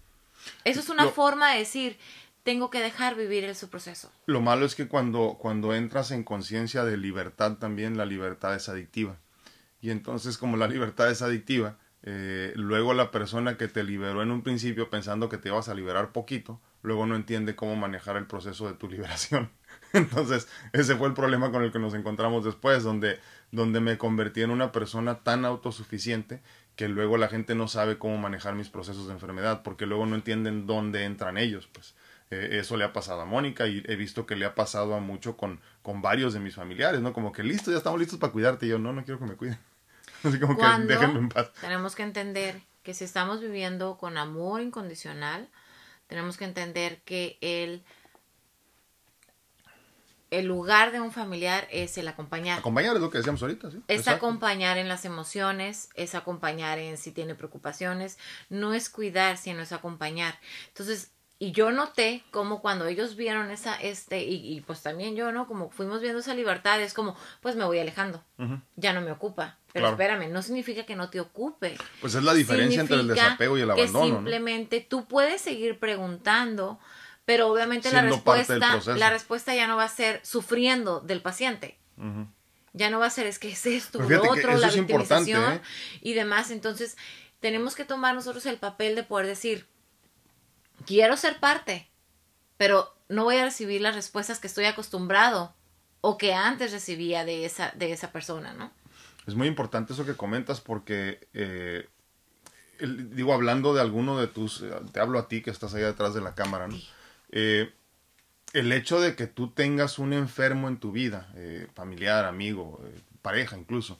Eso es una forma de decir, tengo que dejar vivir el su proceso. Lo malo es que cuando, cuando entras en conciencia de libertad también, la libertad es adictiva. Y entonces como la libertad es adictiva, eh, luego la persona que te liberó en un principio pensando que te ibas a liberar poquito, luego no entiende cómo manejar el proceso de tu *laughs* liberación. Entonces, ese fue el problema con el que nos encontramos después, donde, donde me convertí en una persona tan autosuficiente que luego la gente no sabe cómo manejar mis procesos de enfermedad, porque luego no entienden dónde entran ellos, pues. Eh, eso le ha pasado a Mónica y he visto que le ha pasado a mucho con, con varios de mis familiares, ¿no? Como que listo, ya estamos listos para cuidarte. Y yo, no, no quiero que me cuiden. *laughs* Así como que déjenme en paz. Tenemos que entender que si estamos viviendo con amor incondicional, tenemos que entender que el el lugar de un familiar es el acompañar. Acompañar es lo que decíamos ahorita, sí. Es acompañar en las emociones, es acompañar en si tiene preocupaciones, no es cuidar, sino es acompañar. Entonces, y yo noté como cuando ellos vieron esa, este, y, pues también yo, ¿no? Como fuimos viendo esa libertad, es como, pues me voy alejando, ya no me ocupa. Pero espérame, no significa que no te ocupe. Pues es la diferencia entre el desapego y el abandono. Que simplemente tú puedes seguir preguntando, pero obviamente la respuesta, la respuesta ya no va a ser sufriendo del paciente. Ya no va a ser es que es esto, lo otro, la victimización ¿eh? y demás. Entonces, tenemos que tomar nosotros el papel de poder decir, quiero ser parte, pero no voy a recibir las respuestas que estoy acostumbrado o que antes recibía de esa, de esa persona, ¿no? Es muy importante eso que comentas porque, eh, digo, hablando de alguno de tus, te hablo a ti que estás ahí detrás de la cámara, ¿no? Eh, el hecho de que tú tengas un enfermo en tu vida, eh, familiar, amigo, eh, pareja incluso,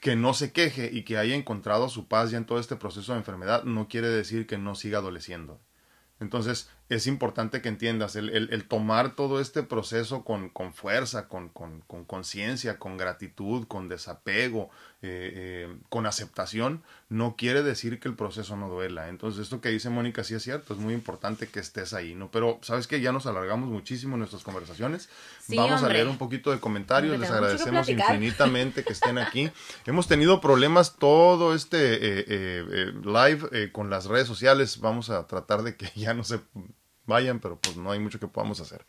que no se queje y que haya encontrado su paz ya en todo este proceso de enfermedad, no quiere decir que no siga adoleciendo. Entonces, es importante que entiendas, el, el, tomar todo este proceso con, con fuerza, con conciencia, con, con, gratitud, con desapego, eh, eh, con aceptación, no quiere decir que el proceso no duela. Entonces, esto que dice Mónica sí es cierto, es muy importante que estés ahí, ¿no? Pero, ¿sabes que Ya nos alargamos muchísimo en nuestras conversaciones. Vamos a leer un poquito de comentarios, les agradecemos infinitamente que estén aquí. *laughs* Hemos tenido problemas todo este eh, live con las redes sociales, vamos a tratar de que *laughs* ya no se vayan, pero pues no hay mucho que podamos hacer.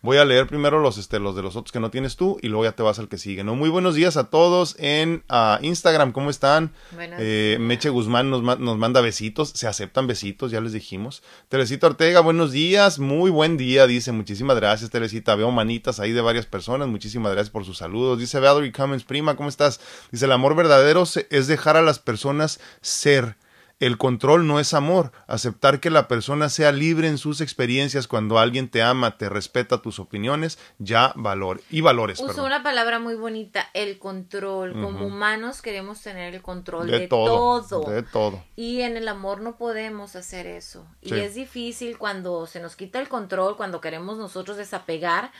Voy a leer primero los, este, los de los otros que no tienes tú y luego ya te vas al que sigue. ¿no? Muy buenos días a todos en uh, Instagram. ¿Cómo están? Eh, Meche Guzmán nos, nos, manda besitos. Se aceptan besitos, ya les dijimos. Teresita Ortega, buenos días. Muy buen día, dice. Muchísimas gracias, Teresita. Veo manitas ahí de varias personas. Muchísimas gracias por sus saludos. Dice Valerie Cummins, prima, ¿cómo estás? Dice, el amor verdadero es dejar a las personas ser el control no es amor. Aceptar que la persona sea libre en sus experiencias cuando alguien te ama, te respeta tus opiniones, ya valor y valores. Uso una palabra muy bonita, el control. Como humanos queremos tener el control de, todo, De todo. Y en el amor no podemos hacer eso. Y es difícil cuando se nos quita el control, cuando queremos nosotros desapegar,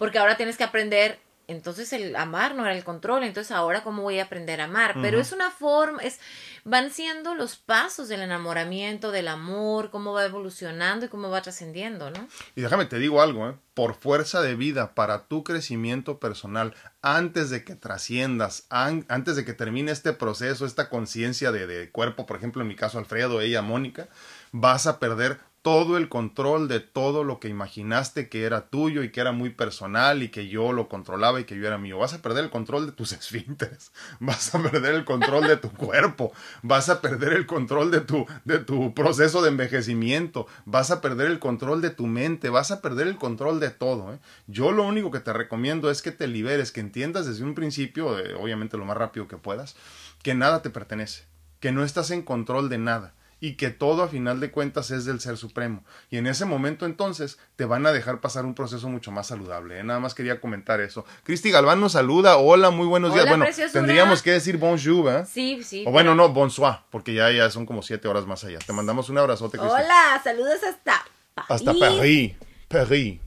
porque ahora tienes que aprender entonces el amar no era el control, entonces ahora cómo voy a aprender a amar, pero es una forma, es van siendo los pasos del enamoramiento, del amor, cómo va evolucionando y cómo va trascendiendo, ¿no? Y déjame te digo algo, ¿eh? por fuerza de vida para tu crecimiento personal, antes de que trasciendas, antes de que termine este proceso, esta conciencia de, de cuerpo, por ejemplo en mi caso Alfredo, ella Mónica, vas a perder todo el control de todo lo que imaginaste que era tuyo y que era muy personal y que yo lo controlaba y que yo era mío. Vas a perder el control de tus *laughs* esfínteres, vas a perder el control de tu cuerpo, vas a perder el control de tu, de tu proceso de envejecimiento, vas a perder el control de tu mente, vas a perder el control de todo. ¿eh? Yo lo único que te recomiendo es que te liberes, que entiendas desde un principio, eh, obviamente lo más rápido que puedas, que nada te pertenece, que no estás en control de nada y que todo a final de cuentas es del Ser Supremo. Y en ese momento entonces te van a dejar pasar un proceso mucho más saludable. ¿eh? Nada más quería comentar eso. Cristi Galván nos saluda. Hola, muy buenos días. Bueno, tendríamos que decir bonjour, ¿eh? Sí, sí. O bueno, no, bonsoir, porque ya, ya son como siete horas más allá. Te mandamos un abrazote, Cristi. Hola, saludos hasta Hasta París. París.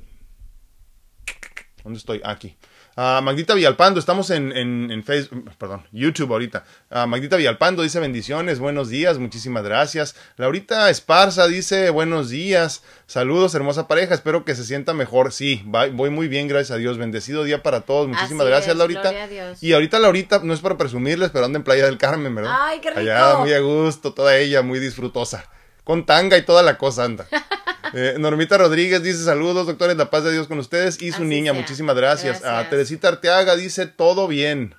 ¿Dónde estoy? Aquí. Uh, Magdita Villalpando, estamos en, en, Facebook, perdón, YouTube ahorita. Uh, Magdita Villalpando dice bendiciones, buenos días, muchísimas gracias. Laurita Esparza dice buenos días, saludos, hermosa pareja, espero que se sienta mejor. Sí, voy muy bien, gracias a Dios. Bendecido día para todos, muchísimas gracias, Laurita. Y ahorita Laurita, no es para presumirles, pero anda en Playa del Carmen, ¿verdad? Ay, qué rico. Allá, muy a gusto, toda ella, muy disfrutosa. Con tanga y toda la cosa anda. *laughs* Eh, Normita Rodríguez dice saludos, doctores, la paz de Dios con ustedes y su niña, muchísimas gracias. A Teresita Arteaga dice todo bien.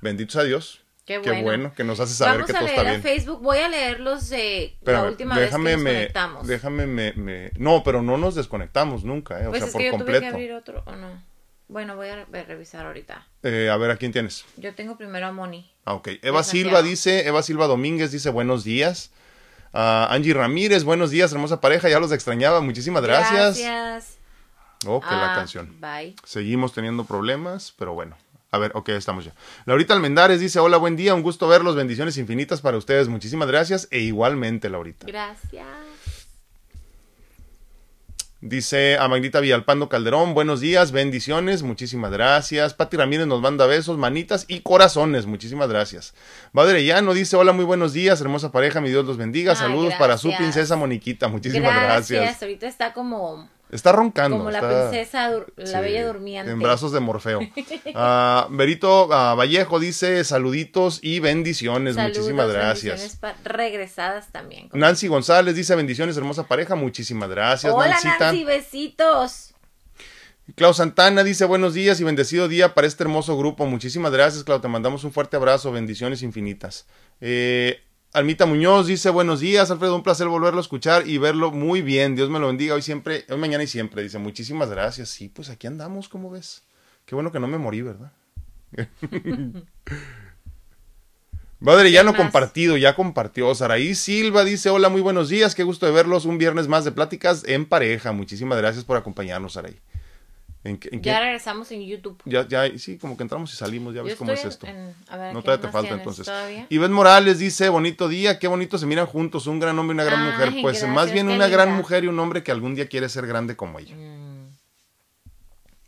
Benditos a Dios. Qué bueno. que nos hace saber que todo está bien. Facebook, voy a leerlos de la última vez que nos conectamos. Déjame me, No, pero no nos desconectamos nunca, eh, o pues sea, es por que yo completo. Tuve que abrir otro, ¿o no? Bueno, voy a revisar ahorita. Eh, a ver, ¿a quién tienes? Yo tengo primero a Moni. Ah, ok. Eva Silva dice, Eva Silva Domínguez dice buenos días. Angie Ramírez, buenos días, hermosa pareja, ya los extrañaba, muchísimas gracias. Gracias. Ok, la ah, canción. Bye. Seguimos teniendo problemas, pero bueno. A ver, ok, estamos ya. Laurita Almendares dice, hola, buen día, un gusto verlos, bendiciones infinitas para ustedes, muchísimas gracias e igualmente, Laurita. Gracias. Dice a Magnita Villalpando Calderón, buenos días, bendiciones, muchísimas gracias. Pati Ramírez nos manda besos, manitas y corazones, muchísimas gracias. Padre Llano dice, hola, muy buenos días, hermosa pareja, mi Dios los bendiga. Saludos para su princesa Moniquita, muchísimas gracias. Gracias, ahorita está como Está roncando. Como la princesa, la bella durmiente. En brazos de Morfeo. uh, *laughs* Berito uh, Vallejo dice saluditos y bendiciones. Muchísimas gracias. Bendiciones regresadas también. Nancy González dice bendiciones, hermosa pareja. Muchísimas gracias. Hola Nancy, besitos. Clau Santana dice buenos días y bendecido día para este hermoso grupo. Muchísimas gracias, Clau. Te mandamos un fuerte abrazo. Bendiciones infinitas. Eh, Almita Muñoz dice buenos días, Alfredo, un placer volverlo a escuchar y verlo muy bien. Dios me lo bendiga hoy siempre, hoy mañana y siempre. Dice muchísimas gracias. Sí, pues aquí andamos, ¿cómo ves? Qué bueno que no me morí, ¿verdad? *laughs* Padre, ya no compartido, ya compartió. Saraí Silva dice, hola, muy buenos días, qué gusto de verlos. Un viernes más de pláticas en pareja. Muchísimas gracias por acompañarnos, Saraí ya regresamos en YouTube. Ya, ya, sí, como que entramos y salimos, ya ves cómo es esto. no todavía te falta entonces. Iván Morales dice, bonito día, qué bonito se miran juntos, un gran hombre y una gran mujer. *laughs* Pues más bien una gran mujer y un hombre que algún día quiere ser grande como ella. Mm.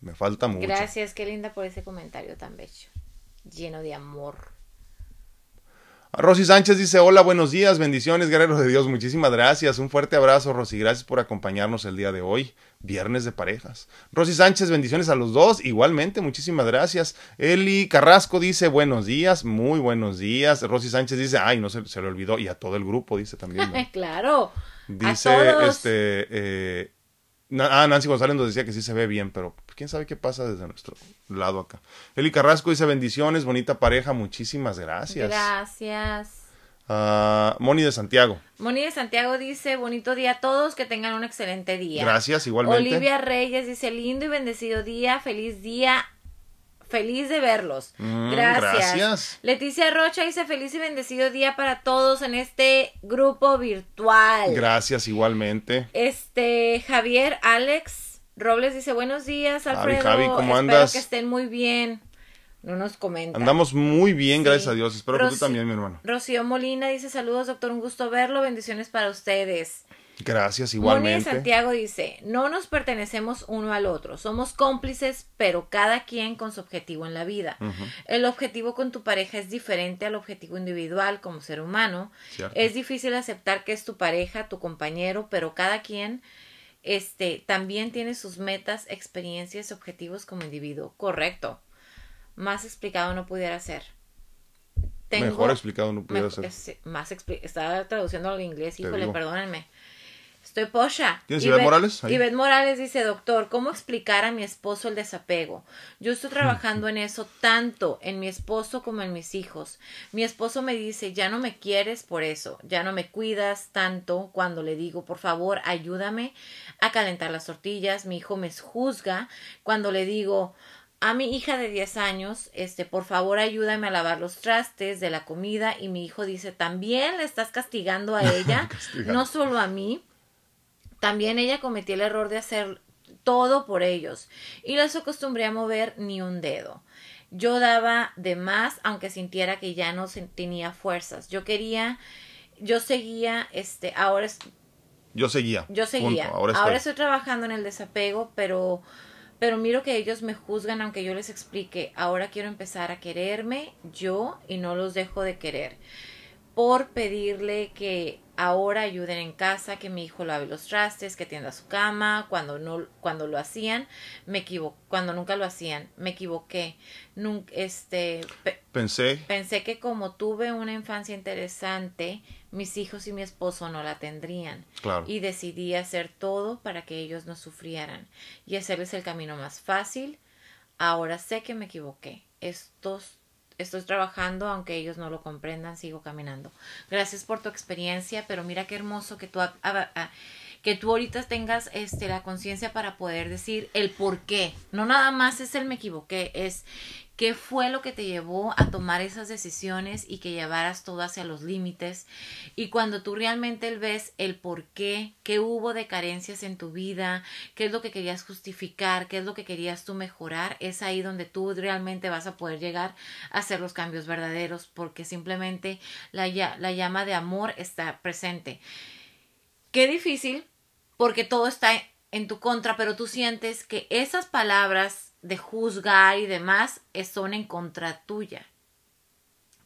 Me falta mucho. Gracias, qué linda por ese comentario tan bello, lleno de amor. Rosy Sánchez dice, hola, buenos días, bendiciones, guerreros de Dios, muchísimas gracias, un fuerte abrazo, Rosy, gracias por acompañarnos el día de hoy, viernes de parejas. Rosy Sánchez, bendiciones a los dos, igualmente, muchísimas gracias. Eli Carrasco dice, buenos días, muy buenos días. Rosy Sánchez dice, ay, no se, le olvidó, y a todo el grupo dice también. *laughs* claro. Dice, este, eh, Ah, Nancy González nos decía que sí se ve bien, pero quién sabe qué pasa desde nuestro lado acá. Eli Carrasco dice bendiciones, bonita pareja, muchísimas gracias. Gracias. Uh, Moni de Santiago. Moni de Santiago dice, bonito día a todos, que tengan un excelente día. Gracias, igualmente. Olivia Reyes dice, lindo y bendecido día, feliz día, feliz de verlos. Mm, gracias. gracias. Leticia Rocha dice, feliz y bendecido día para todos en este grupo virtual. Gracias, igualmente. Este, Javier Alex Robles dice, buenos días, Alfredo. Javi, ¿cómo Espero andas? que estén muy bien. No nos comenta. Andamos muy bien, gracias a Dios. Espero que tú también, mi hermano. Rocío Molina dice saludos, doctor, un gusto verlo, bendiciones para ustedes. Gracias, igualmente. Moni Santiago dice, no nos pertenecemos uno al otro, somos cómplices, pero cada quien con su objetivo en la vida. El objetivo con tu pareja es diferente al objetivo individual como ser humano. Es difícil aceptar que es tu pareja, tu compañero, pero cada quien este, también tiene sus metas, experiencias, objetivos como individuo. Correcto más explicado no pudiera ser. Mejor explicado no pudiera ser. más estaba traduciendo al inglés, híjole, perdónenme. Estoy pocha. ¿Tienes Ivette Morales? Ivette Morales dice, doctor, ¿cómo explicar a mi esposo el desapego? Yo estoy *laughs* trabajando en eso tanto en mi esposo como en mis hijos. Mi esposo me dice, ya no me quieres por eso, ya no me cuidas tanto cuando le digo, por favor, ayúdame a calentar las tortillas. Mi hijo me juzga cuando le digo, a mi hija de 10 años, este, por favor ayúdame a lavar los trastes de la comida y mi hijo dice, también le estás castigando a *laughs* ella, no solo a mí, también ella cometió el error de hacer todo por ellos y los acostumbré a mover ni un dedo. Yo daba de más aunque sintiera que ya no tenía fuerzas. Yo quería, yo seguía, este, ahora es... Yo seguía. Yo seguía. ahora estoy trabajando en el desapego, pero pero miro que ellos me juzgan aunque yo les explique, ahora quiero empezar a quererme yo y no los dejo de querer. Por pedirle que ahora ayuden en casa, que mi hijo lave los trastes, que tienda su cama, cuando no, cuando lo hacían, me equivoqué, cuando nunca lo hacían, me equivoqué. Nunca, este, pensé. Pensé que como tuve una infancia interesante, mis hijos y mi esposo no la tendrían. Y decidí hacer todo para que ellos no sufrieran y hacerles el camino más fácil. Ahora sé que me equivoqué. Estos estoy trabajando, aunque ellos no lo comprendan, sigo caminando. Gracias por tu experiencia, pero mira qué hermoso que tú, que tú ahorita tengas este, la conciencia para poder decir el por qué. No nada más es el me equivoqué, es qué fue lo que te llevó a tomar esas decisiones y que llevaras todo hacia los límites. Y cuando tú realmente ves el por qué, qué hubo de carencias en tu vida, qué es lo que querías justificar, qué es lo que querías tú mejorar, es ahí donde tú realmente vas a poder llegar a hacer los cambios verdaderos, porque simplemente la, la llama de amor está presente. Qué difícil, porque todo está en tu contra, pero tú sientes que esas palabras de juzgar y demás son en contra tuya.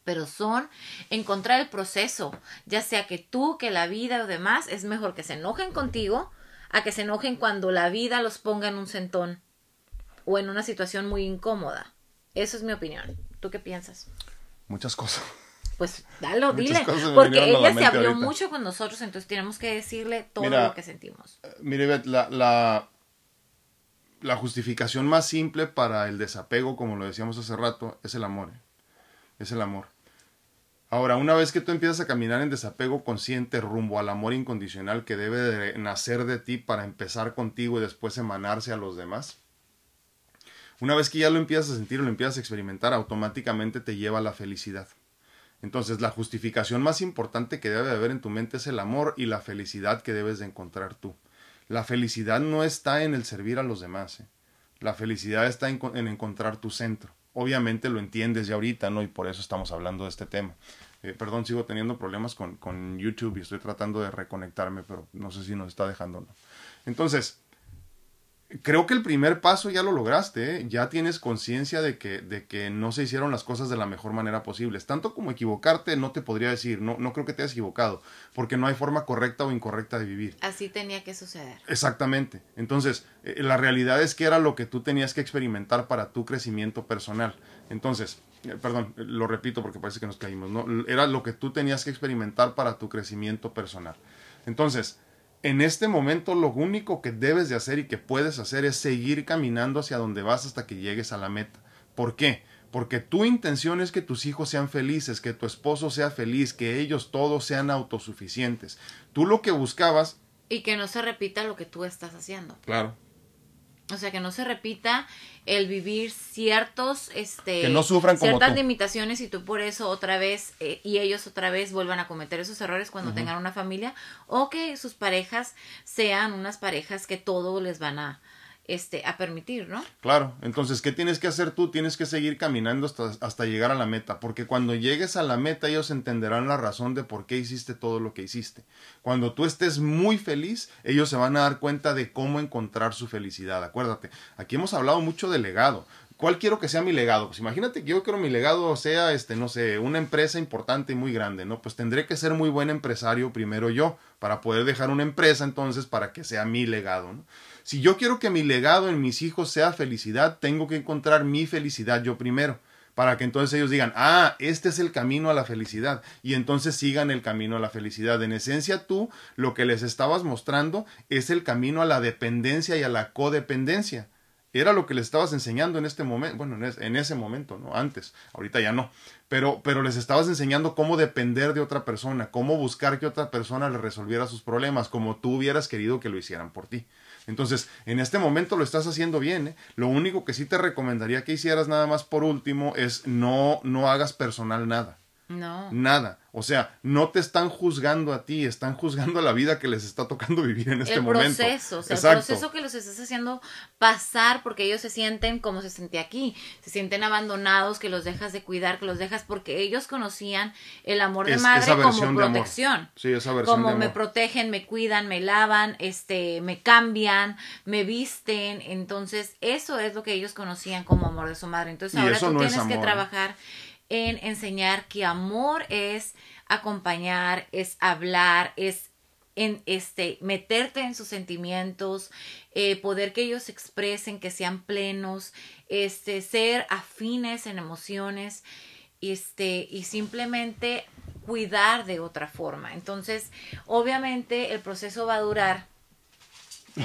Pero son en contra del proceso, ya sea que tú, que la vida o demás, es mejor que se enojen contigo a que se enojen cuando la vida los ponga en un sentón o en una situación muy incómoda. Eso es mi opinión. ¿Tú qué piensas? Muchas cosas. Pues dalo, dile. Porque ella se habló mucho con nosotros, entonces tenemos que decirle todo lo que sentimos. Eh, mire, la, la, la justificación más simple para el desapego, como lo decíamos hace rato, es el amor. Es el amor. Ahora, una vez que tú empiezas a caminar en desapego consciente rumbo al amor incondicional que debe de nacer de ti para empezar contigo y después emanarse a los demás, una vez que ya lo empiezas a sentir lo empiezas a experimentar, automáticamente te lleva a la felicidad. Entonces, la justificación más importante que debe de haber en tu mente es el amor y la felicidad que debes de encontrar tú. La felicidad no está en el servir a los demás. ¿eh? La felicidad está en, encontrar tu centro. Obviamente lo entiendes ya ahorita, ¿no? Y por eso estamos hablando de este tema. Eh, perdón, sigo teniendo problemas con, con, YouTube y estoy tratando de reconectarme, pero no sé si nos está dejando o no. Entonces, creo que el primer paso ya lo lograste, ¿eh? ya tienes conciencia de que, de que no se hicieron las cosas de la mejor manera posible. Tanto como equivocarte, no te podría decir, no, no creo que te hayas equivocado, porque no hay forma correcta o incorrecta de vivir. Así tenía que suceder. Exactamente. Entonces, eh, la realidad es que era lo que tú tenías que experimentar para tu crecimiento personal. Entonces, eh, perdón, lo repito porque parece que nos caímos, ¿no? Era lo que tú tenías que experimentar para tu crecimiento personal. Entonces, En este momento lo único que debes de hacer y que puedes hacer es seguir caminando hacia donde vas hasta que llegues a la meta. ¿Por qué? Porque tu intención es que tus hijos sean felices, que tu esposo sea feliz, que ellos todos sean autosuficientes. Tú lo que buscabas... Y que no se repita lo que tú estás haciendo. Claro. O sea, que no se repita el vivir ciertos, este, que no sufran como ciertas limitaciones y tú por eso otra vez eh, y ellos otra vez vuelvan a cometer esos errores cuando tengan una familia o que sus parejas sean unas parejas que todo les van a, este, a permitir, ¿no? Claro, entonces, ¿qué tienes que hacer tú? Tienes que seguir caminando hasta, hasta llegar a la meta, porque cuando llegues a la meta ellos entenderán la razón de por qué hiciste todo lo que hiciste. Cuando tú estés muy feliz, ellos se van a dar cuenta de cómo encontrar su felicidad. Acuérdate, aquí hemos hablado mucho de legado. ¿Cuál quiero que sea mi legado? Pues imagínate que yo quiero mi legado sea, este, no sé, una empresa importante y muy grande, ¿no? Pues tendré que ser muy buen empresario primero yo, para poder dejar una empresa entonces para que sea mi legado, ¿no? Si yo quiero que mi legado en mis hijos sea felicidad, tengo que encontrar mi felicidad yo primero, para que entonces ellos digan, ah, este es el camino a la felicidad, y entonces sigan el camino a la felicidad. En esencia, tú lo que les estabas mostrando es el camino a la dependencia y a la codependencia. Era lo que les estabas enseñando en este momento, bueno, en, ese momento, ¿no? Antes, ahorita ya no. Pero, pero les estabas enseñando cómo depender de otra persona, cómo buscar que otra persona le resolviera sus problemas, como tú hubieras querido que lo hicieran por ti. Entonces, en este momento lo estás haciendo bien. ¿eh? Lo único que sí te recomendaría que hicieras nada más por último es no, no hagas personal nada. No. Nada. O sea, no te están juzgando a ti, están juzgando la vida que les está tocando *laughs* vivir en este momento. El proceso, o sea, el proceso que los estás haciendo pasar porque ellos se sienten como se sentía aquí, se sienten abandonados, que los dejas de cuidar, que los dejas porque ellos conocían el amor de madre como protección. Sí, esa versión como me protegen, me cuidan, me lavan, este, me cambian, me visten, entonces eso es lo que ellos conocían como amor de su madre. Entonces ahora tú tienes que ¿eh? trabajar en enseñar que amor es acompañar, es hablar, es en este meterte en sus sentimientos, eh, poder que ellos expresen, que sean plenos, este ser afines en emociones, este y simplemente cuidar de otra forma. Entonces, obviamente el proceso va a durar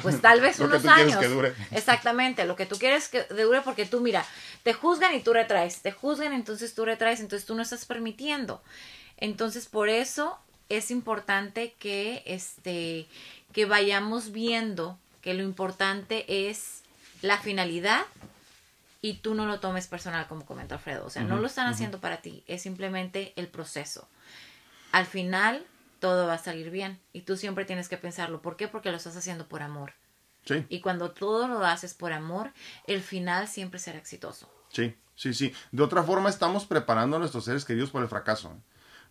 pues tal vez *laughs* unos años. Exactamente, lo que tú quieres que dure porque tú mira, te juzgan y tú retraes, te juzgan, entonces tú retraes, entonces tú no estás permitiendo. Entonces, por eso es importante que este que vayamos viendo que lo importante es la finalidad y tú no lo tomes personal como comentó Alfredo, o sea, no lo están haciendo para ti, es simplemente el proceso. Al final todo va a salir bien. Y tú siempre tienes que pensarlo. ¿Por qué? Porque lo estás haciendo por amor. Sí. Y cuando todo lo haces por amor, el final siempre será exitoso. Sí, sí, sí. De otra forma, estamos preparando a nuestros seres queridos por el fracaso.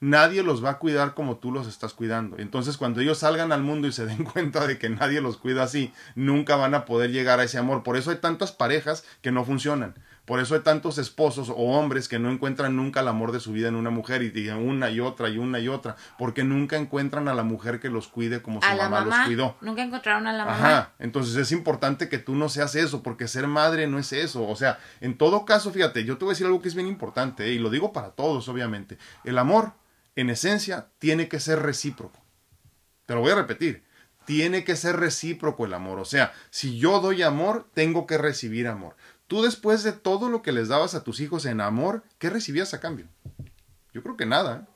Nadie los va a cuidar como tú los estás cuidando. Entonces, cuando ellos salgan al mundo y se den *laughs* cuenta de que nadie los cuida así, nunca van a poder llegar a ese amor. Por eso hay tantas parejas que no funcionan por eso hay tantos esposos o hombres que no encuentran nunca el amor de su vida en una mujer y digan una y otra y una y otra, porque nunca encuentran a la mujer que los cuide como su mamá, los cuidó. Nunca encontraron a la mamá. Ajá, entonces es importante que tú no seas eso, porque ser madre no es eso. O sea, en todo caso, fíjate, yo te voy a decir algo que es bien importante, ¿eh? y lo digo para todos, obviamente. El amor, en esencia, tiene que ser recíproco. Te lo voy a repetir. Tiene que ser recíproco el amor. O sea, si yo doy amor, tengo que recibir amor. Tú después de todo lo que les dabas a tus hijos en amor, ¿qué recibías a cambio? Yo creo que nada. ¿eh?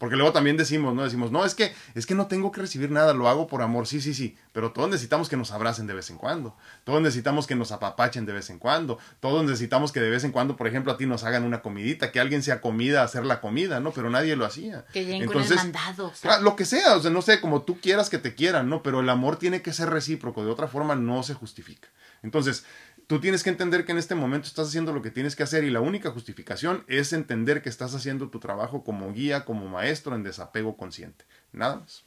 Porque luego también decimos, ¿no? Decimos, no, es que, es que no tengo que recibir nada, lo hago por amor. Sí, sí, sí. Pero todos necesitamos que nos abracen de vez en cuando. Todos necesitamos que nos apapachen de vez en cuando. Todos necesitamos que de vez en cuando, por ejemplo, a ti nos hagan una comidita, que alguien sea comida a hacer la comida, ¿no? Pero nadie lo hacía. Que lleguen Entonces, con el mandado. lo que sea, o sea, no sé, como tú quieras que te quieran, ¿no? Pero el amor tiene que ser recíproco, de otra forma no se justifica. Entonces, Tú tienes que entender que en este momento estás haciendo lo que tienes que hacer y la única justificación es entender que estás haciendo tu trabajo como guía, como maestro en desapego consciente. Nada más.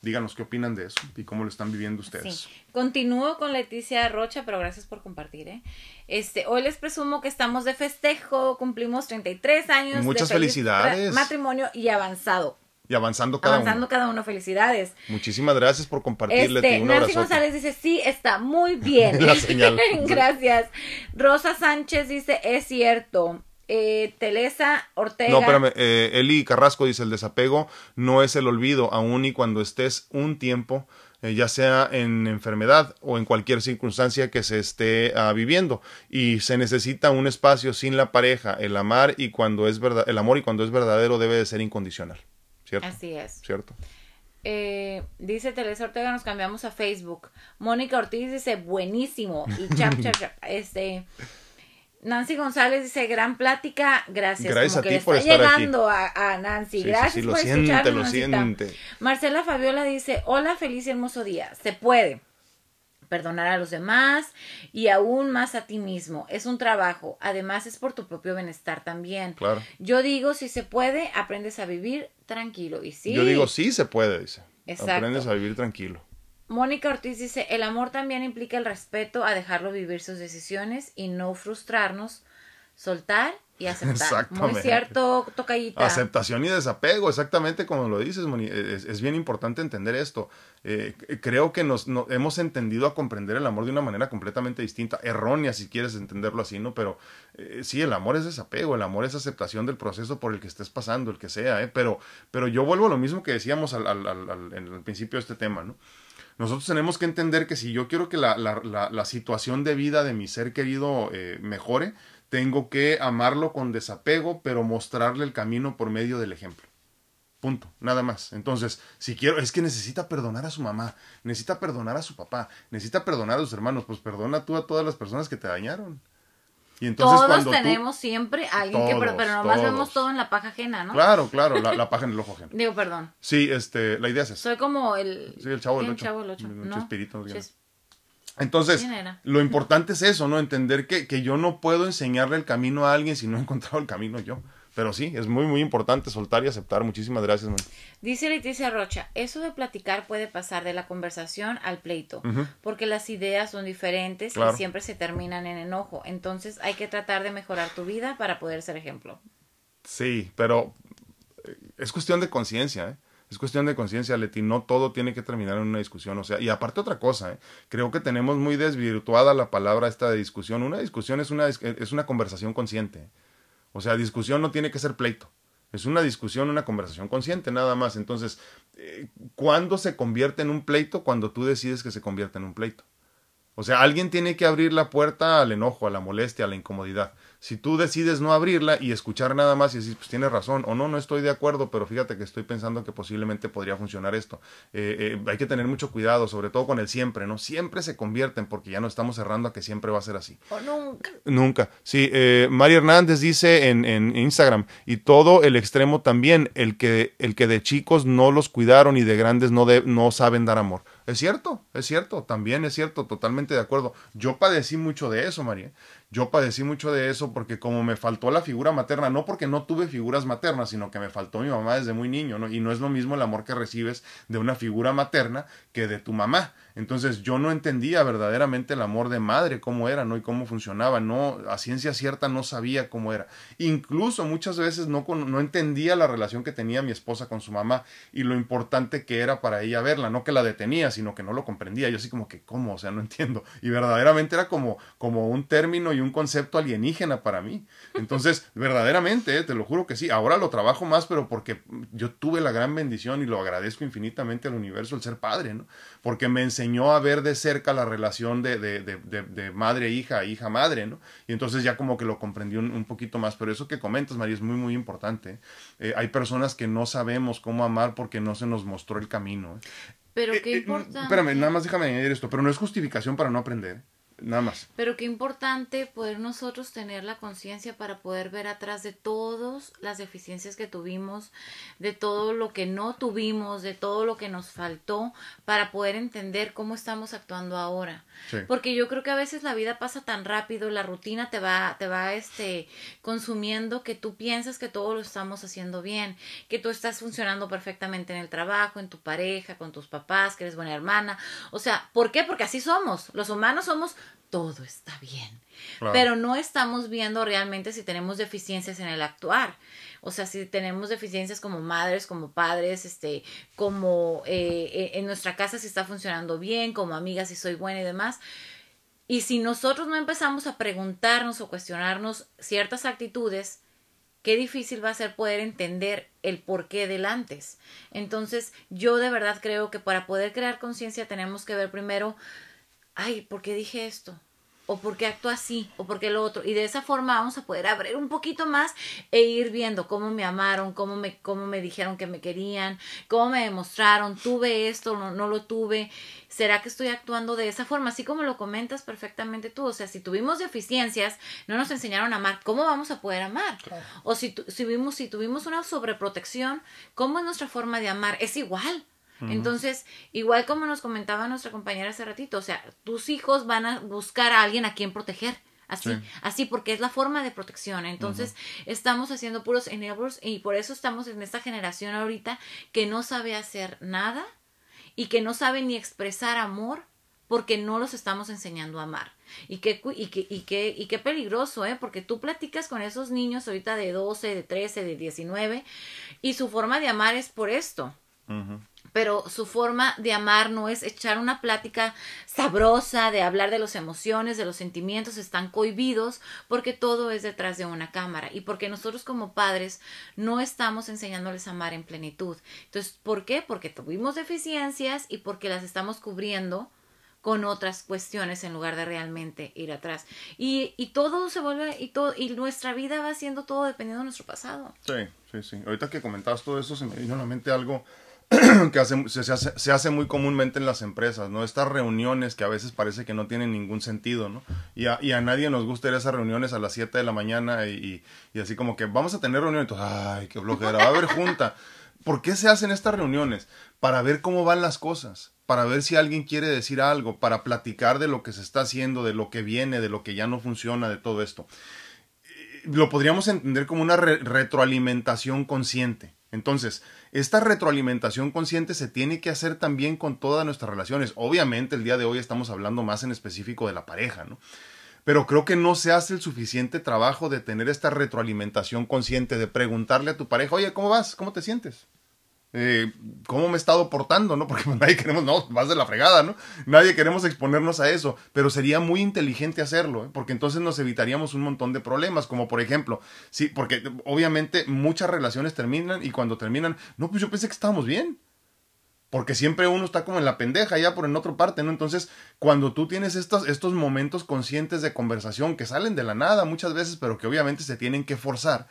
Díganos qué opinan de eso y cómo lo están viviendo ustedes. Sí. Continúo con Leticia Rocha, pero gracias por compartir. ¿eh? Este, hoy les presumo que estamos de festejo, cumplimos 33 años. Muchas felicidades. Matrimonio y avanzado y avanzando cada avanzando cada uno. Felicidades. Muchísimas gracias por compartirle. Este, un Nancy González dice, sí, está muy bien. *laughs* La señal. *laughs* gracias. Rosa Sánchez dice, es cierto. eh, Telesa Ortega. No, espérame, eh, Eli Carrasco dice, el desapego no es el olvido, aun y cuando estés un tiempo eh, ya sea en enfermedad o en cualquier circunstancia que se esté ah, viviendo y se necesita un espacio sin la pareja el amar y cuando es verdad el amor y cuando es verdadero debe de ser incondicional cierto así es. Cierto eh, dice Teresa Ortega nos cambiamos a Facebook. Mónica Ortiz dice buenísimo y chap chap chap. *laughs* Este Nancy González dice, gran plática, gracias. Gracias a ti por estar llegando A, Nancy, gracias sí, por siente, lo siente. Marcela Fabiola dice, hola, feliz y hermoso día. Se puede perdonar a los demás y aún más a ti mismo. Es un trabajo. Además es por tu propio bienestar también. Claro. Yo digo, si se puede, aprendes a vivir tranquilo. Y sí. Yo digo, sí se puede, dice. Exacto. Aprendes a vivir tranquilo. Mónica Ortiz dice, el amor también implica el respeto a dejarlo vivir sus decisiones y no frustrarnos, soltar y aceptar. *laughs* Muy cierto, Tocayita. Aceptación y desapego, exactamente como lo dices, Moni. Es, bien importante entender esto. Eh, creo que nos hemos entendido a comprender el amor de una manera completamente distinta, errónea si quieres entenderlo así, ¿no? Pero eh, sí, el amor es desapego, el amor es aceptación del proceso por el que estés pasando, el que sea, ¿eh? Pero, pero yo vuelvo a lo mismo que decíamos al, principio de este tema, ¿no? Nosotros tenemos que entender que si yo quiero que la, la, la, situación de vida de mi ser querido eh, mejore, tengo que amarlo con desapego, pero mostrarle el camino por medio del ejemplo. Punto, nada más. Entonces, si quiero, es que necesita perdonar a su mamá, necesita perdonar a su papá, necesita perdonar a sus hermanos, pues perdona tú a todas las personas que te dañaron todos tenemos siempre alguien que, pero, pero nomás vemos todo en la paja ajena, ¿no? Claro, claro, la, *laughs* paja en el ojo ajeno. Digo, perdón. Sí, este, la idea es esa. Soy como el... Sí, el chavo del ocho. chavo del ocho. ¿no? Chespirito. Entonces, lo importante es eso, ¿no? Entender que, que yo no puedo enseñarle el camino a alguien si no he encontrado el camino yo. Pero sí, es muy, muy importante soltar y aceptar. Muchísimas gracias, man. Dice Leticia Rocha, eso de platicar puede pasar de la conversación al pleito, porque las ideas son diferentes y siempre se terminan en enojo. Entonces hay que tratar de mejorar tu vida para poder ser ejemplo. Sí, pero eh, es cuestión de conciencia, ¿eh? Es cuestión de conciencia, Leti. No todo tiene que terminar en una discusión. O sea, y aparte otra cosa, ¿eh? creo que tenemos muy desvirtuada la palabra esta de discusión. Una discusión es una, es una conversación consciente. O sea, discusión no tiene que ser pleito. Es una discusión, una conversación consciente, nada más. Entonces, eh, ¿cuándo se convierte en un pleito? Cuando tú decides que se convierta en un pleito. O sea, alguien tiene que abrir la puerta al enojo, a la molestia, a la incomodidad. Si tú decides no abrirla y escuchar nada más y decir, pues tienes razón, o no, no estoy de acuerdo, pero fíjate que estoy pensando que posiblemente podría funcionar esto. Eh, eh, hay que tener mucho cuidado, sobre todo con el siempre, ¿no? Siempre se convierten porque ya no estamos cerrando a que siempre va a ser así. O nunca. Nunca. Sí, eh, María Hernández dice en, en, Instagram, y todo el extremo también, el que, el que de chicos no los cuidaron y de grandes no, de, no saben dar amor. Es cierto, es cierto, también es cierto, totalmente de acuerdo. Yo padecí mucho de eso, María. Yo padecí mucho de eso porque como me faltó la figura materna, no porque no tuve figuras maternas, sino que me faltó mi mamá desde muy niño, ¿no? Y no es lo mismo el amor que recibes de una figura materna que de tu mamá. Entonces yo no entendía verdaderamente el amor de madre, cómo era, ¿no? Y cómo funcionaba, no, a ciencia cierta no sabía cómo era. Incluso muchas veces no, no entendía la relación que tenía mi esposa con su mamá y lo importante que era para ella verla, no que la detenía, sino que no lo comprendía. Yo así como que, ¿cómo? O sea, no entiendo. Y verdaderamente era como, como un término y un concepto alienígena para mí. Entonces, *laughs* verdaderamente, eh, te lo juro que sí. Ahora lo trabajo más, pero porque yo tuve la gran bendición y lo agradezco infinitamente al universo el ser padre, ¿no? Porque me enseñó a ver de cerca la relación de, de, de, de madre-hija, hija-madre, ¿no? Y entonces ya como que lo comprendí un, poquito más. Pero eso que comentas, María, es muy, muy importante. Eh, hay personas que no sabemos cómo amar porque no se nos mostró el camino. ¿eh? Pero qué eh, importante. espérame, nada más déjame añadir esto, pero no es justificación para no aprender. Nada más. Pero qué importante poder nosotros tener la conciencia para poder ver atrás de todas las deficiencias que tuvimos, de todo lo que no tuvimos, de todo lo que nos faltó, para poder entender cómo estamos actuando ahora. Porque yo creo que a veces la vida pasa tan rápido, la rutina te va, te va este, consumiendo que tú piensas que todo lo estamos haciendo bien, que tú estás funcionando perfectamente en el trabajo, en tu pareja, con tus papás, que eres buena hermana. O sea, ¿por qué? Porque así somos. Los humanos somos todo está bien. Pero no estamos viendo realmente si tenemos deficiencias en el actuar. O sea, si tenemos deficiencias como madres, como padres, este, como eh, eh, en nuestra casa si está funcionando bien, como amigas si soy buena y demás. Y si nosotros no empezamos a preguntarnos o cuestionarnos ciertas actitudes, qué difícil va a ser poder entender el porqué del antes. Entonces, yo de verdad creo que para poder crear conciencia tenemos que ver primero, ay, ¿por qué dije esto? o por qué actúa así, o por qué lo otro. Y de esa forma vamos a poder abrir un poquito más e ir viendo cómo me amaron, cómo me, cómo me dijeron que me querían, cómo me demostraron, tuve esto, no, no lo tuve. ¿Será que estoy actuando de esa forma? Así como lo comentas perfectamente tú. O sea, si tuvimos deficiencias, no nos enseñaron a amar, ¿cómo vamos a poder amar? O si, si, vimos, si tuvimos una sobreprotección, ¿cómo es nuestra forma de amar? Es igual. Entonces, igual como nos comentaba nuestra compañera hace ratito, o sea, tus hijos van a buscar a alguien a quien proteger. Así, así porque es la forma de protección. Entonces, estamos haciendo puros enablers y por eso estamos en esta generación ahorita que no sabe hacer nada y que no sabe ni expresar amor porque no los estamos enseñando a amar. Y qué, y qué, y qué, y qué peligroso, ¿eh? Porque tú platicas con esos niños ahorita de 12, de 13, de 19 y su forma de amar es por esto pero su forma de amar no es echar una plática sabrosa, de hablar de las emociones, de los sentimientos, están cohibidos porque todo es detrás de una cámara y porque nosotros como padres no estamos enseñándoles a amar en plenitud. Entonces, ¿por qué? Porque tuvimos deficiencias y porque las estamos cubriendo con otras cuestiones en lugar de realmente ir atrás. Y, y todo se vuelve, y, todo, y nuestra vida va siendo todo dependiendo de nuestro pasado. Sí, sí, sí. Ahorita que comentabas todo eso, se me vino a la mente algo *clears throat* que se, hace, se, hace, muy comúnmente en las empresas, ¿no? Estas reuniones que a veces parece que no tienen ningún sentido, ¿no? Y a, nadie nos gusta ir a esas reuniones a las 7 de la mañana y, así como que vamos a tener reuniones, ay, qué flojera, va a haber junta. ¿Por qué se hacen estas reuniones? Para ver cómo van las cosas, para ver si alguien quiere decir algo, para platicar de lo que se está haciendo, de lo que viene, de lo que ya no funciona, de todo esto. Lo podríamos entender como una retroalimentación consciente. Entonces, esta retroalimentación consciente se tiene que hacer también con todas nuestras relaciones. Obviamente, el día de hoy estamos hablando más en específico de la pareja, ¿no? Pero creo que no se hace el suficiente trabajo de tener esta retroalimentación consciente, de preguntarle a tu pareja, oye, ¿cómo vas? ¿Cómo te sientes? Eh, cómo me he estado portando, ¿no? *laughs* Porque nadie queremos, no, vas de la fregada, ¿no? Nadie queremos exponernos a eso, pero sería muy inteligente hacerlo, ¿eh? porque entonces nos evitaríamos un montón de problemas, como por ejemplo, sí, porque obviamente muchas relaciones terminan y cuando terminan, no, pues yo pensé que estábamos bien. Porque siempre uno está como en la pendeja ya por en otra parte, ¿no? Entonces, cuando tú tienes estos, estos momentos conscientes de conversación que salen de la nada muchas veces, pero que obviamente se tienen que forzar,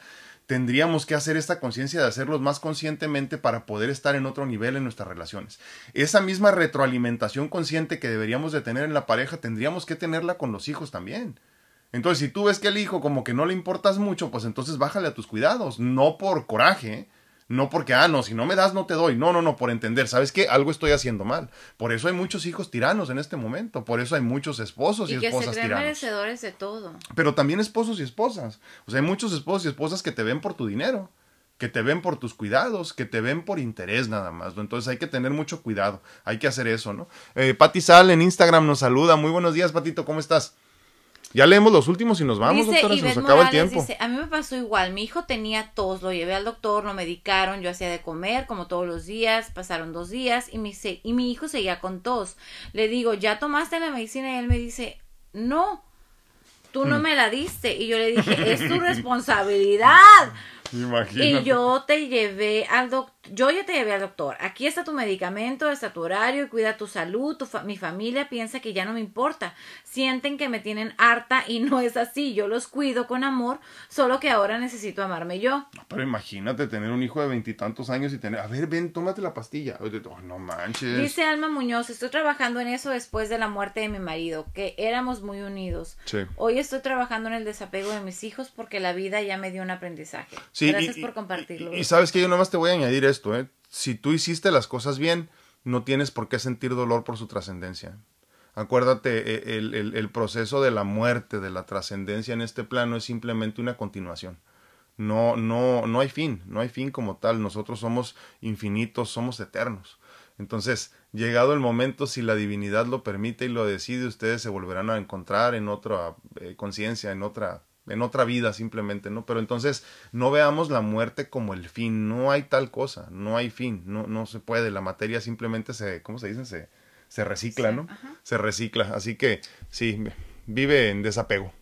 tendríamos que hacer esta conciencia de hacerlos más conscientemente para poder estar en otro nivel en nuestras relaciones. Esa misma retroalimentación consciente que deberíamos de tener en la pareja, tendríamos que tenerla con los hijos también. Entonces, si tú ves que el hijo como que no le importas mucho, pues entonces bájale a tus cuidados, no por coraje, no porque, ah, no, si no me das, no te doy. No, no, no, por entender, ¿sabes qué? Algo estoy haciendo mal. Por eso hay muchos hijos tiranos en este momento. Por eso hay muchos esposos y, y que esposas se tiranos. merecedores de todo. Pero también esposos y esposas. O sea, hay muchos esposos y esposas que te ven por tu dinero que te ven por tus cuidados, que te ven por interés nada más, ¿no? Entonces hay que tener mucho cuidado, hay que hacer eso, ¿no? Eh, Pati Sal en Instagram nos saluda, muy buenos días, Patito, ¿cómo estás? Ya leemos los últimos y nos vamos, doctora, se nos acaba el tiempo. a mí me pasó igual, mi hijo tenía tos, lo llevé al doctor, lo medicaron, yo hacía de comer como todos los días, pasaron dos días y mi, y mi hijo seguía con tos. Le digo, ¿ya tomaste la medicina? Y él me dice, no, tú no mm. me la diste. Y yo le dije, es tu *laughs* responsabilidad. Y yo te llevé al doctor, yo ya te llevé al doctor. Aquí está tu medicamento, está tu horario, cuida tu salud, tu mi familia piensa que ya no me importa. Sienten que me tienen harta y no es así. Yo los cuido con amor, solo que ahora necesito amarme yo. Pero imagínate tener un hijo de veintitantos años y tener, a ver, ven, tómate la pastilla. Oh, no manches. Dice Alma Muñoz, estoy trabajando en eso después de la muerte de mi marido, que éramos muy unidos. Hoy estoy trabajando en el desapego de mis hijos porque la vida ya me dio un aprendizaje. Gracias por compartirlo. Y, sabes que yo nomás te voy a añadir esto, ¿eh? Si tú hiciste las cosas bien, no tienes por qué sentir dolor por su trascendencia. Acuérdate, e, el, proceso de la muerte, de la trascendencia en este plano es simplemente una continuación. No, no, no hay fin, no hay fin como tal. Nosotros somos infinitos, somos eternos. Entonces, llegado el momento, si la divinidad lo permite y lo decide, ustedes se volverán a encontrar en otra eh, conciencia, en otra en otra vida simplemente, ¿no? Pero entonces no veamos la muerte como el fin, no hay tal cosa, no hay fin, no, no se puede, la materia simplemente se, ¿cómo se dice? Se, se recicla, ¿no? Se recicla, así que sí, vive en desapego.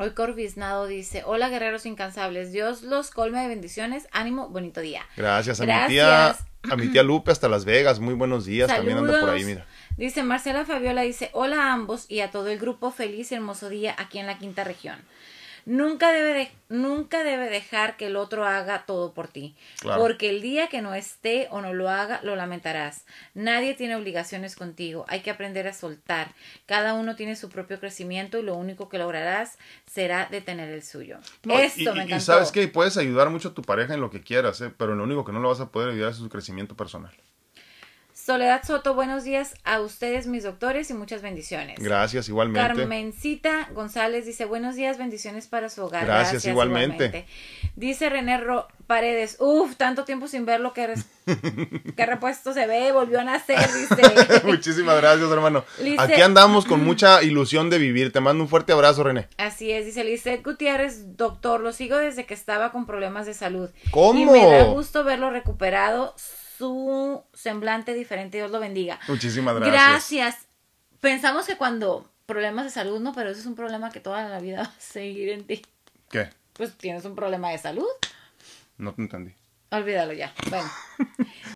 Hoy Corbiznado dice, hola guerreros incansables, Dios los colme de bendiciones, ánimo, bonito día. Gracias a mi tía, a mi tía Lupe hasta Las Vegas, muy buenos días, también anda por ahí, mira. Dice Marcela Fabiola, dice, hola a ambos y a todo el grupo, feliz y hermoso día aquí en la quinta región. Nunca debe, de, nunca debe dejar que el otro haga todo por ti, porque el día que no esté o no lo haga, lo lamentarás. Nadie tiene obligaciones contigo, hay que aprender a soltar. Cada uno tiene su propio crecimiento y lo único que lograrás será detener el suyo. Esto me encantó. Y sabes que puedes ayudar mucho a tu pareja en lo que quieras, ¿eh? pero lo único que no lo vas a poder ayudar es su crecimiento personal. Soledad Soto, buenos días a ustedes, mis doctores, y muchas bendiciones. Gracias, igualmente. Carmencita González dice, buenos días, bendiciones para su hogar. Gracias, igualmente. Dice René Paredes, uff, tanto tiempo sin verlo que, *laughs* que repuesto se ve, volvió a nacer, dice. *laughs* Muchísimas gracias, hermano. Aquí andamos con mucha ilusión de vivir. Te mando un fuerte abrazo, René. Así es, dice Lizeth Gutiérrez, doctor, lo sigo desde que estaba con problemas de salud. ¿Cómo? Y me da gusto verlo recuperado su semblante diferente. Dios lo bendiga. Muchísimas gracias. Gracias. Pensamos que cuando problemas de salud, no, pero eso es un problema que toda la vida *laughs* va a seguir en ti. ¿Qué? Pues tienes un problema de salud. No te entendí. Olvídalo ya. Bueno. *laughs*